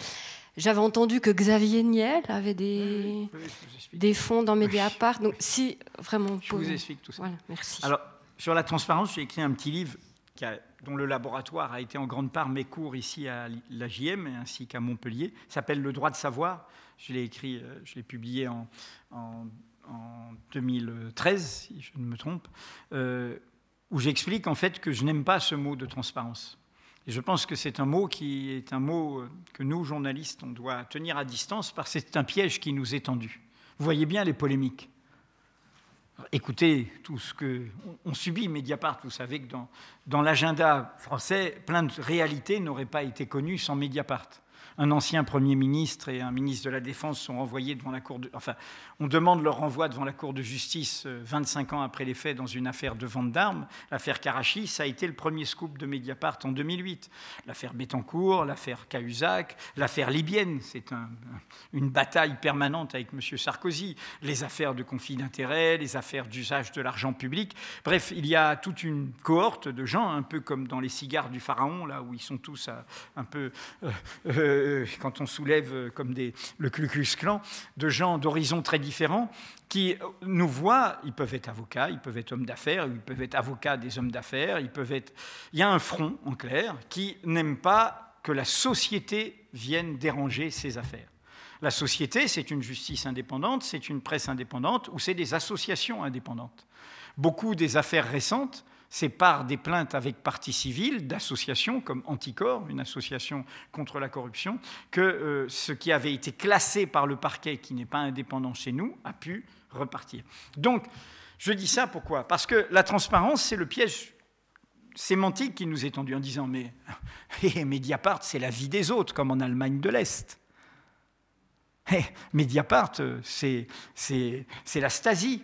J'avais entendu que Xavier Niel avait des, des fonds dans Mediapart. Donc, si vraiment. Je vous explique tout ça. Voilà, merci. Alors, sur la transparence, j'ai écrit un petit livre dont le laboratoire a été en grande part mes cours ici à l'AJM ainsi qu'à Montpellier. s'appelle Le droit de savoir. Je l'ai écrit, euh, je l'ai publié en, en en 2013, si je ne me trompe. Euh, où j'explique en fait que je n'aime pas ce mot de transparence. Et je pense que c'est un mot qui est un mot que nous, journalistes, on doit tenir à distance parce que c'est un piège qui nous est tendu. Vous voyez bien les polémiques. Écoutez tout ce que on subit Mediapart. Vous savez que dans l'agenda français, plein de réalités n'auraient pas été connues sans Mediapart un ancien Premier ministre et un ministre de la Défense sont renvoyés devant la Cour de... Enfin, on demande leur renvoi devant la Cour de justice 25 euh, ans après les faits dans une affaire de vente d'armes. L'affaire Karachi, ça a été le premier scoop de Mediapart en 2008. L'affaire Bettencourt, l'affaire Cahuzac, l'affaire libyenne, c'est une bataille permanente avec M. Sarkozy. Les affaires de conflit d'intérêts, les affaires d'usage de l'argent public. Bref, il y a toute une cohorte de gens, un peu comme dans les cigares du pharaon, là où ils sont tous un peu... Euh, euh, quand on soulève euh, comme le Ku Klux Klan, de gens d'horizons très différents qui nous voient, ils peuvent être avocats, ils peuvent être hommes d'affaires, ils peuvent être avocats des hommes d'affaires, ils peuvent être... Il y a un front, en clair, qui n'aime pas que la société vienne déranger ses affaires. La société, c'est une justice indépendante, c'est une presse indépendante, ou c'est des associations indépendantes. Beaucoup des affaires récentes c'est par des plaintes avec partie civile d'associations comme Anticor, une association contre la corruption, que euh, ce qui avait été classé par le parquet, qui n'est pas indépendant chez nous, a pu repartir. Donc, je dis ça pourquoi? Parce que la transparence, c'est le piège sémantique qui nous est tendu en disant mais Mediapart, c'est la vie des autres, comme en Allemagne de l'Est. Mediapart, euh, c'est la Stasi.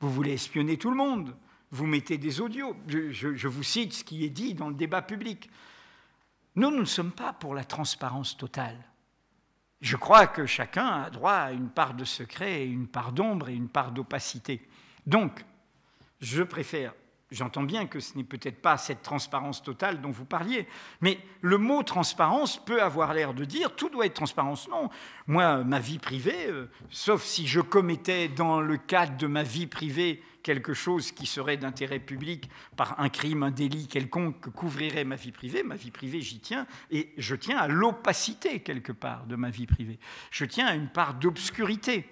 Vous voulez espionner tout le monde vous mettez des audios. Je, vous cite ce qui est dit dans le débat public. Nous, nous ne sommes pas pour la transparence totale. Je crois que chacun a droit à une part de secret, une part d'ombre et une part d'opacité. Donc, je préfère J'entends bien que ce n'est peut-être pas cette transparence totale dont vous parliez, mais le mot transparence peut avoir l'air de dire tout doit être transparence. Non, moi, ma vie privée, euh, sauf si je commettais dans le cadre de ma vie privée quelque chose qui serait d'intérêt public par un crime, un délit quelconque que couvrirait ma vie privée, ma vie privée, j'y tiens, et je tiens à l'opacité quelque part de ma vie privée. Je tiens à une part d'obscurité.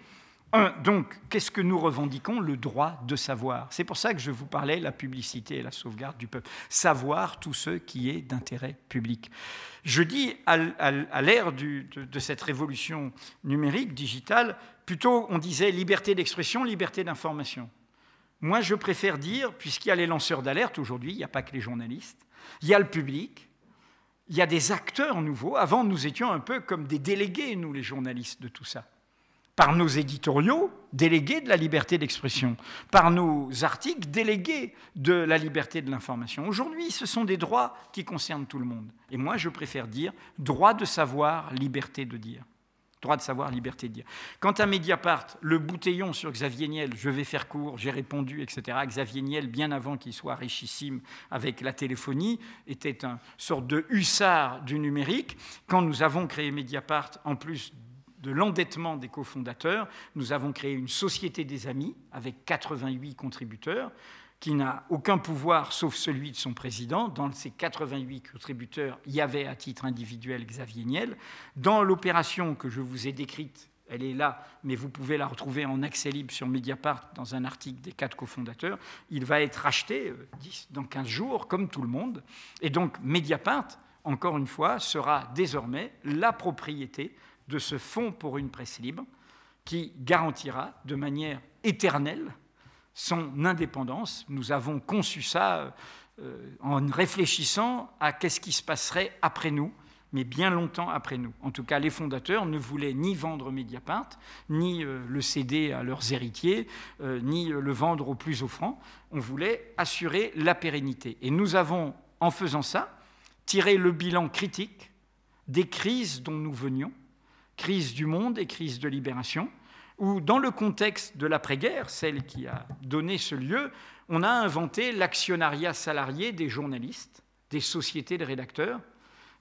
Donc, qu'est-ce que nous revendiquons? Le droit de savoir. C'est pour ça que je vous parlais la publicité et la sauvegarde du peuple. Savoir tout ce qui est d'intérêt public. Je dis à, l'ère de, de cette révolution numérique, digitale, plutôt on disait liberté d'expression, liberté d'information. Moi, je préfère dire, puisqu'il y a les lanceurs d'alerte aujourd'hui, il n'y a pas que les journalistes, il y a le public, il y a des acteurs nouveaux. Avant, nous étions un peu comme des délégués, nous, les journalistes, de tout ça par nos éditoriaux, délégués de la liberté d'expression, par nos articles, délégués de la liberté de l'information. Aujourd'hui, ce sont des droits qui concernent tout le monde. Et moi, je préfère dire droit de savoir, liberté de dire. Droit de savoir, liberté de dire. Quant à Mediapart, le bouteillon sur Xavier Niel, je vais faire court, j'ai répondu, etc. Xavier Niel, bien avant qu'il soit richissime avec la téléphonie, était un sorte de hussard du numérique. Quand nous avons créé Mediapart, en plus de l'endettement des cofondateurs, nous avons créé une société des amis avec 88 contributeurs qui n'a aucun pouvoir sauf celui de son président. Dans ces 88 contributeurs, il y avait à titre individuel Xavier Niel. Dans l'opération que je vous ai décrite, elle est là, mais vous pouvez la retrouver en accès libre sur Mediapart dans un article des quatre cofondateurs. Il va être racheté euh, dans 15 jours, comme tout le monde. Et donc Mediapart, encore une fois, sera désormais la propriété de ce fonds pour une presse libre qui garantira de manière éternelle son indépendance. Nous avons conçu ça euh, en réfléchissant à qu'est-ce qui se passerait après nous, mais bien longtemps après nous. En tout cas, les fondateurs ne voulaient ni vendre Mediapart, ni euh, le céder à leurs héritiers, euh, ni le vendre au plus offrant. On voulait assurer la pérennité. Et nous avons, en faisant ça, tiré le bilan critique des crises dont nous venions crise du monde et crise de libération, où dans le contexte de l'après-guerre, celle qui a donné ce lieu, on a inventé l'actionnariat salarié des journalistes, des sociétés de rédacteurs,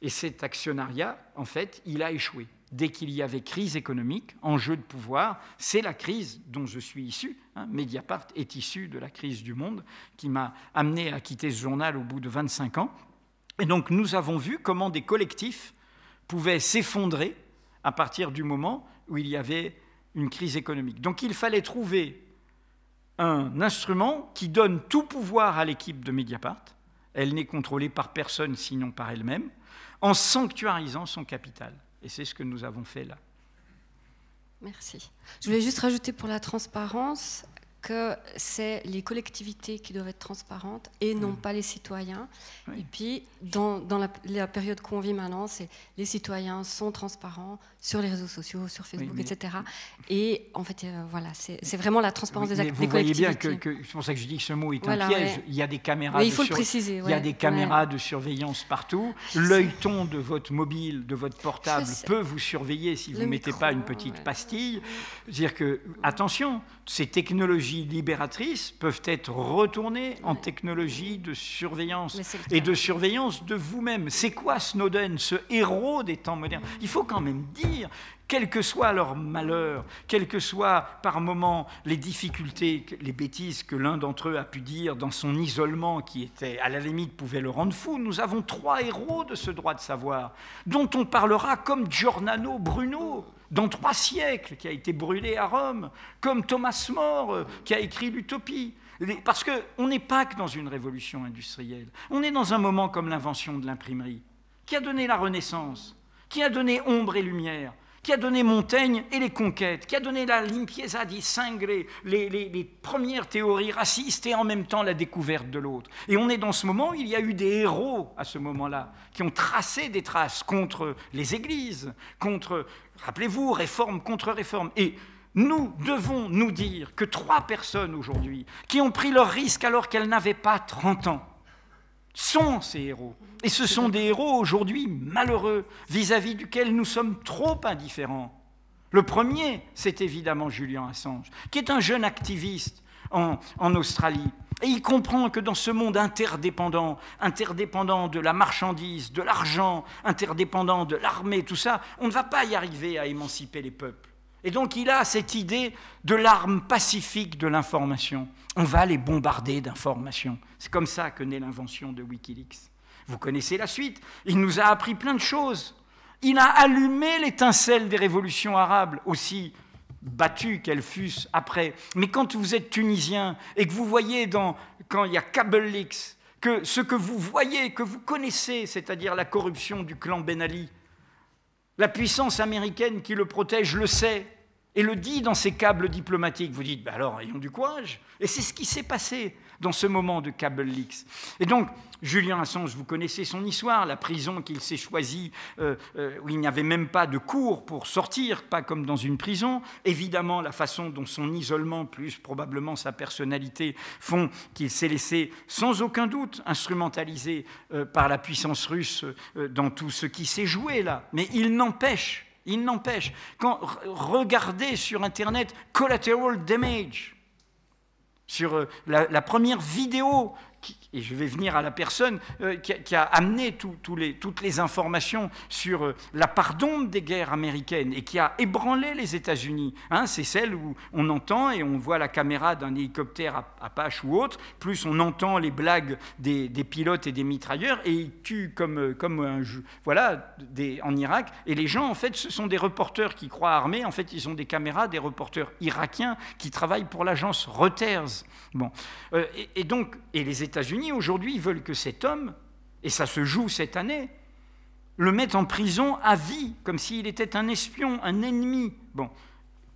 et cet actionnariat, en fait, il a échoué. Dès qu'il y avait crise économique, enjeu de pouvoir, c'est la crise dont je suis issu. Hein. Mediapart est issu de la crise du monde qui m'a amené à quitter ce journal au bout de 25 ans. Et donc nous avons vu comment des collectifs pouvaient s'effondrer à partir du moment où il y avait une crise économique. Donc il fallait trouver un instrument qui donne tout pouvoir à l'équipe de Mediapart. Elle n'est contrôlée par personne sinon par elle-même, en sanctuarisant son capital. Et c'est ce que nous avons fait là. Merci. Je voulais juste rajouter pour la transparence, que c'est les collectivités qui doivent être transparentes et non pas les citoyens. Et puis, dans, la, période qu'on vit maintenant, c'est les citoyens sont transparents sur les réseaux sociaux, sur Facebook, etc. Et en fait, euh, voilà, c'est vraiment la transparence des, actes, vous voyez bien que, c'est pour ça que je dis que ce mot est un piège. Il y a des caméras. il faut de le préciser. Il y a des caméras de surveillance partout. L'œilleton de votre mobile, de votre portable, peut vous surveiller si vous ne mettez pas une petite pastille. Dire que attention, ces technologies libératrices peuvent être retournées en technologies de surveillance et de surveillance de vous-même. C'est quoi Snowden, ce héros des temps modernes? Il faut quand même dire quel que soit leur malheur, quelles que soient par moments les difficultés, les bêtises que l'un d'entre eux a pu dire dans son isolement, qui était à la limite pouvait le rendre fou, nous avons trois héros de ce droit de savoir, dont on parlera comme Giordano Bruno, dans trois siècles, qui a été brûlé à Rome, comme Thomas More, euh, qui a écrit l'Utopie. Parce qu'on n'est pas que dans une révolution industrielle. On est dans un moment comme l'invention de l'imprimerie, qui a donné la Renaissance, qui a donné ombre et lumière, qui a donné Montaigne et les conquêtes, qui a donné la limpieza di sangue, les, les, premières théories racistes et en même temps la découverte de l'autre. Et on est dans ce moment, il y a eu des héros à ce moment-là, qui ont tracé des traces contre les églises, contre, rappelez-vous, réforme contre réforme. Et nous devons nous dire que trois personnes aujourd'hui, qui ont pris leur risque alors qu'elles n'avaient pas 30 ans, sont ces héros. Et ce sont des héros aujourd'hui malheureux, vis-à-vis duquel nous sommes trop indifférents. Le premier, c'est évidemment Julian Assange, qui est un jeune activiste en, en, Australie. Et il comprend que dans ce monde interdépendant, interdépendant de la marchandise, de l'argent, interdépendant de l'armée, tout ça, on ne va pas y arriver à émanciper les peuples. Et donc il a cette idée de l'arme pacifique de l'information. On va les bombarder d'informations. C'est comme ça que naît l'invention de Wikileaks. Vous connaissez la suite. Il nous a appris plein de choses. Il a allumé l'étincelle des révolutions arabes, aussi battues qu'elles fussent après. Mais quand vous êtes tunisien et que vous voyez dans, quand il y a Leaks, que ce que vous voyez, que vous connaissez, c'est-à-dire la corruption du clan Ben Ali, la puissance américaine qui le protège le sait et le dit dans ses câbles diplomatiques. Vous dites, bah alors, ayons du courage. Et c'est ce qui s'est passé dans ce moment de Leaks. Et donc, Julien Assange, vous connaissez son histoire, la prison qu'il s'est choisie, euh, euh, où il n'y avait même pas de cours pour sortir, pas comme dans une prison. Évidemment, la façon dont son isolement, plus probablement sa personnalité, font qu'il s'est laissé, sans aucun doute, instrumentaliser euh, par la puissance russe dans tout ce qui s'est joué là. Mais il n'empêche, il n'empêche, quand regardez sur Internet Collateral Damage, sur la, première vidéo et je vais venir à la personne euh, qui, a, amené toutes les informations sur euh, la pardon des guerres américaines et qui a ébranlé les États-Unis. Hein, c'est celle où on entend et on voit la caméra d'un hélicoptère Apache ou autre, plus on entend les blagues des, pilotes et des mitrailleurs et ils tuent comme, euh, un voilà, des, en Irak. Et les gens, en fait, ce sont des reporters qui croient armés. En fait, ils ont des caméras, des reporters irakiens qui travaillent pour l'agence Reuters. Bon. et donc, et les États-Unis aujourd'hui veulent que cet homme, et ça se joue cette année, le mette en prison à vie, comme s'il était un espion, un ennemi. Bon,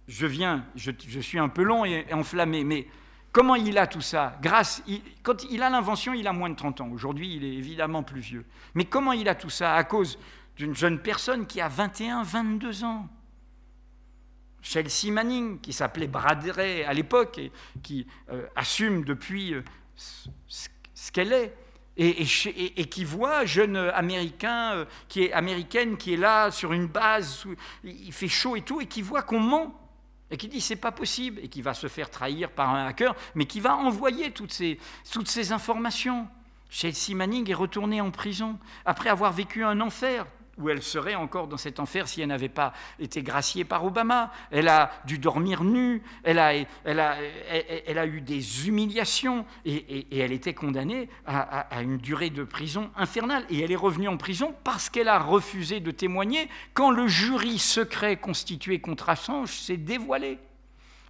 je viens, je, suis un peu long et enflammé, mais comment il a tout ça? Grâce, quand il a l'invention, il a moins de 30 ans. Aujourd'hui, il est évidemment plus vieux. Mais comment il a tout ça? À cause d'une jeune personne qui a 21, 22 ans. Chelsea Manning, qui s'appelait Bradley à l'époque et qui euh, assume depuis euh, ce qu'elle est. Et, qui voit jeune américain euh, qui est américaine qui est là sur une base il fait chaud et tout et qui voit qu'on ment. Et qui dit c'est pas possible. Et qui va se faire trahir par un hacker mais qui va envoyer toutes ces, toutes ces informations. Chelsea Manning est retournée en prison après avoir vécu un enfer où elle serait encore dans cet enfer si elle n'avait pas été graciée par Obama. Elle a dû dormir nue, elle a, elle a, elle, a eu des humiliations et, elle était condamnée à, une durée de prison infernale. Et elle est revenue en prison parce qu'elle a refusé de témoigner quand le jury secret constitué contre Assange s'est dévoilé.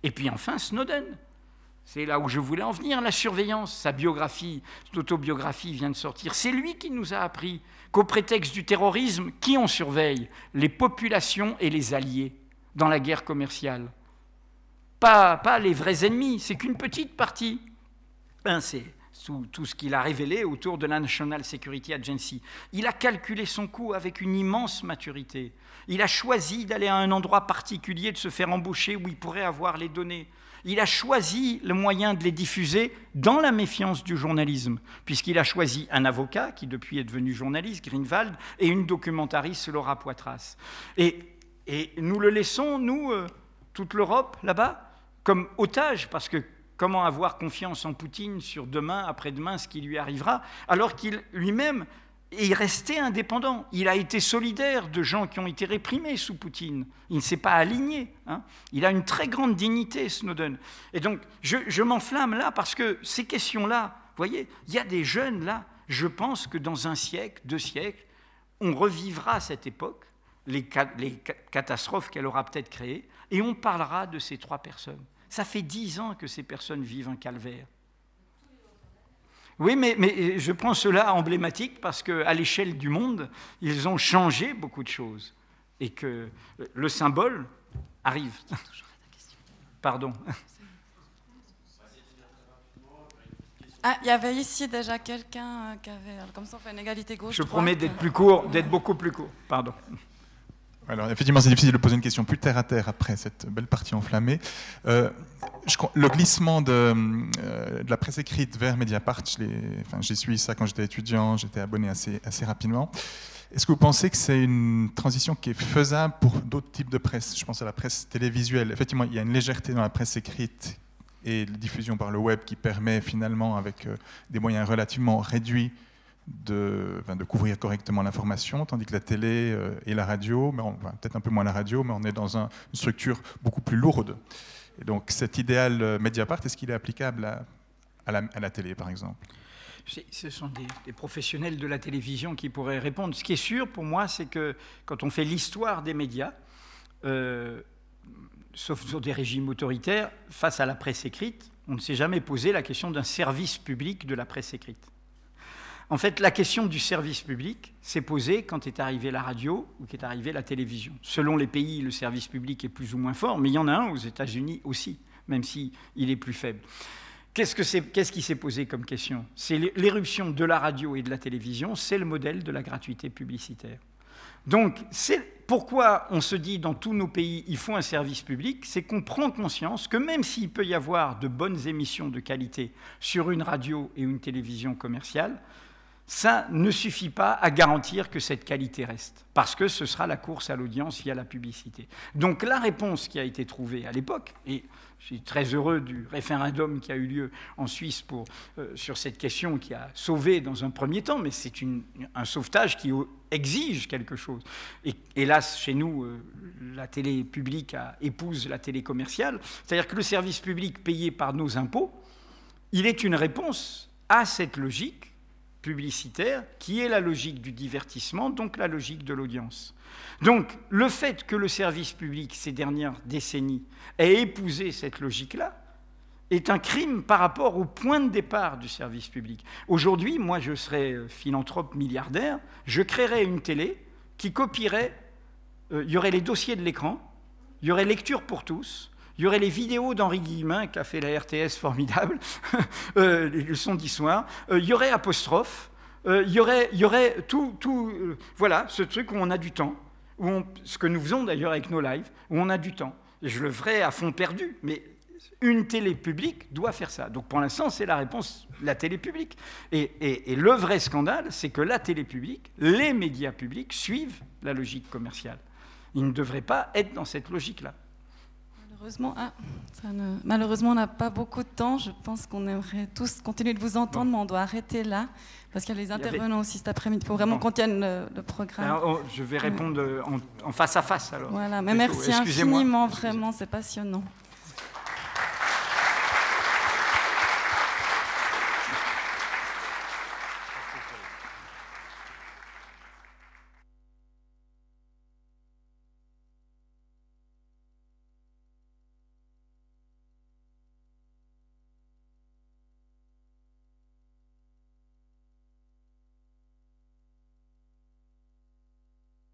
Et puis enfin Snowden. C'est là où je voulais en venir, la surveillance. Sa biographie, son autobiographie vient de sortir. C'est lui qui nous a appris qu'au prétexte du terrorisme, qui on surveille? Les populations et les alliés dans la guerre commerciale. Pas, les vrais ennemis, c'est qu'une petite partie. Ben, c'est tout ce qu'il a révélé autour de la National Security Agency. Il a calculé son coût avec une immense maturité. Il a choisi d'aller à un endroit particulier, de se faire embaucher où il pourrait avoir les données. Il a choisi le moyen de les diffuser dans la méfiance du journalisme, puisqu'il a choisi un avocat, qui depuis est devenu journaliste, Greenwald, et une documentariste, Laura Poitras. Et, nous le laissons, nous, euh, toute l'Europe, là-bas, comme otage, parce que comment avoir confiance en Poutine sur demain, après-demain, ce qui lui arrivera, alors qu'il lui-même est resté indépendant. Il a été solidaire de gens qui ont été réprimés sous Poutine. Il ne s'est pas aligné. Hein. Il a une très grande dignité, Snowden. Et donc, je, m'enflamme là parce que ces questions-là, vous voyez, il y a des jeunes là, je pense que dans un siècle, deux siècles, on revivra cette époque, les, les catastrophes qu'elle aura peut-être créées, et on parlera de ces trois personnes. Ça fait dix ans que ces personnes vivent un calvaire. Oui, mais, mais je prends cela emblématique parce qu'à l'échelle du monde, ils ont changé beaucoup de choses et que le symbole arrive. Pardon. Ah, il y avait ici déjà quelqu'un qui avait. Comme ça, on fait une égalité gauche. Je promets d'être plus court, d'être beaucoup plus court. Pardon. Alors, effectivement, c'est difficile de poser une question plus terre à terre après cette belle partie enflammée. Euh, le glissement de, euh, de, la presse écrite vers Mediapart, j'ai suivi ça quand j'étais étudiant, j'étais abonné assez, assez rapidement. Est-ce que vous pensez que c'est une transition qui est faisable pour d'autres types de presse? Je pense à la presse télévisuelle. Effectivement, il y a une légèreté dans la presse écrite et la diffusion par le web qui permet finalement, avec euh, des moyens relativement réduits, de, couvrir correctement l'information, tandis que la télé euh, et la radio, peut-être un peu moins la radio, mais on est dans une structure beaucoup plus lourde. Donc cet idéal euh, Mediapart, est-ce qu'il est applicable à, la, télé, par exemple? Ce sont des, professionnels de la télévision qui pourraient répondre. Ce qui est sûr pour moi, c'est que quand on fait l'histoire des médias, euh, sauf sur des régimes autoritaires, face à la presse écrite, on ne s'est jamais posé la question d'un service public de la presse écrite. En fait, la question du service public s'est posée quand est arrivée la radio ou qu'est arrivée la télévision. Selon les pays, le service public est plus ou moins fort, mais il y en a un aux États-Unis aussi, même s'il il est plus faible. Qu'est-ce, qui s'est posé comme question? C'est l'éruption de la radio et de la télévision, c'est le modèle de la gratuité publicitaire. Donc, c'est pourquoi on se dit dans tous nos pays, il faut un service public, c'est qu'on prend conscience que même s'il peut y avoir de bonnes émissions de qualité sur une radio et une télévision commerciale, ça ne suffit pas à garantir que cette qualité reste, parce que ce sera la course à l'audience via la publicité. Donc la réponse qui a été trouvée à l'époque, et je suis très heureux du référendum qui a eu lieu en Suisse euh, sur cette question qui a sauvé dans un premier temps, mais c'est un sauvetage qui exige quelque chose. Et hélas, chez nous, euh, la télé publique épouse la télé commerciale, c'est-à-dire que le service public payé par nos impôts, il est une réponse à cette logique publicitaire, qui est la logique du divertissement, donc la logique de l'audience. Donc le fait que le service public, ces dernières décennies, ait épousé cette logique-là, est un crime par rapport au point de départ du service public. Aujourd'hui, moi je serais philanthrope milliardaire, je créerais une télé qui copierait, euh, il y aurait les dossiers de l'écran, il y aurait lecture pour tous, il y aurait les vidéos d'Henri Guillemin, qui a fait la RTS formidable, euh, les leçons d'histoire. Euh, il y aurait apostrophe. Euh, il, y aurait, tout, voilà, ce truc où on a du temps, ce que nous faisons d'ailleurs avec nos lives, où on a du temps. Je le ferai à fond perdu, mais une télé publique doit faire ça. Donc pour l'instant, c'est la réponse, la télé publique. Et, et, et le vrai scandale, c'est que la télé publique, les médias publics suivent la logique commerciale. Ils ne devraient pas être dans cette logique-là. Malheureusement, ah, Malheureusement, on n'a pas beaucoup de temps. Je pense qu'on aimerait tous continuer de vous entendre, mais on doit arrêter là, parce qu'il y a les intervenants aussi cet après-midi. Il faut vraiment qu'on tienne le, programme. Oh, je vais répondre en, face à face alors. Voilà, mais merci infiniment, vraiment, c'est passionnant.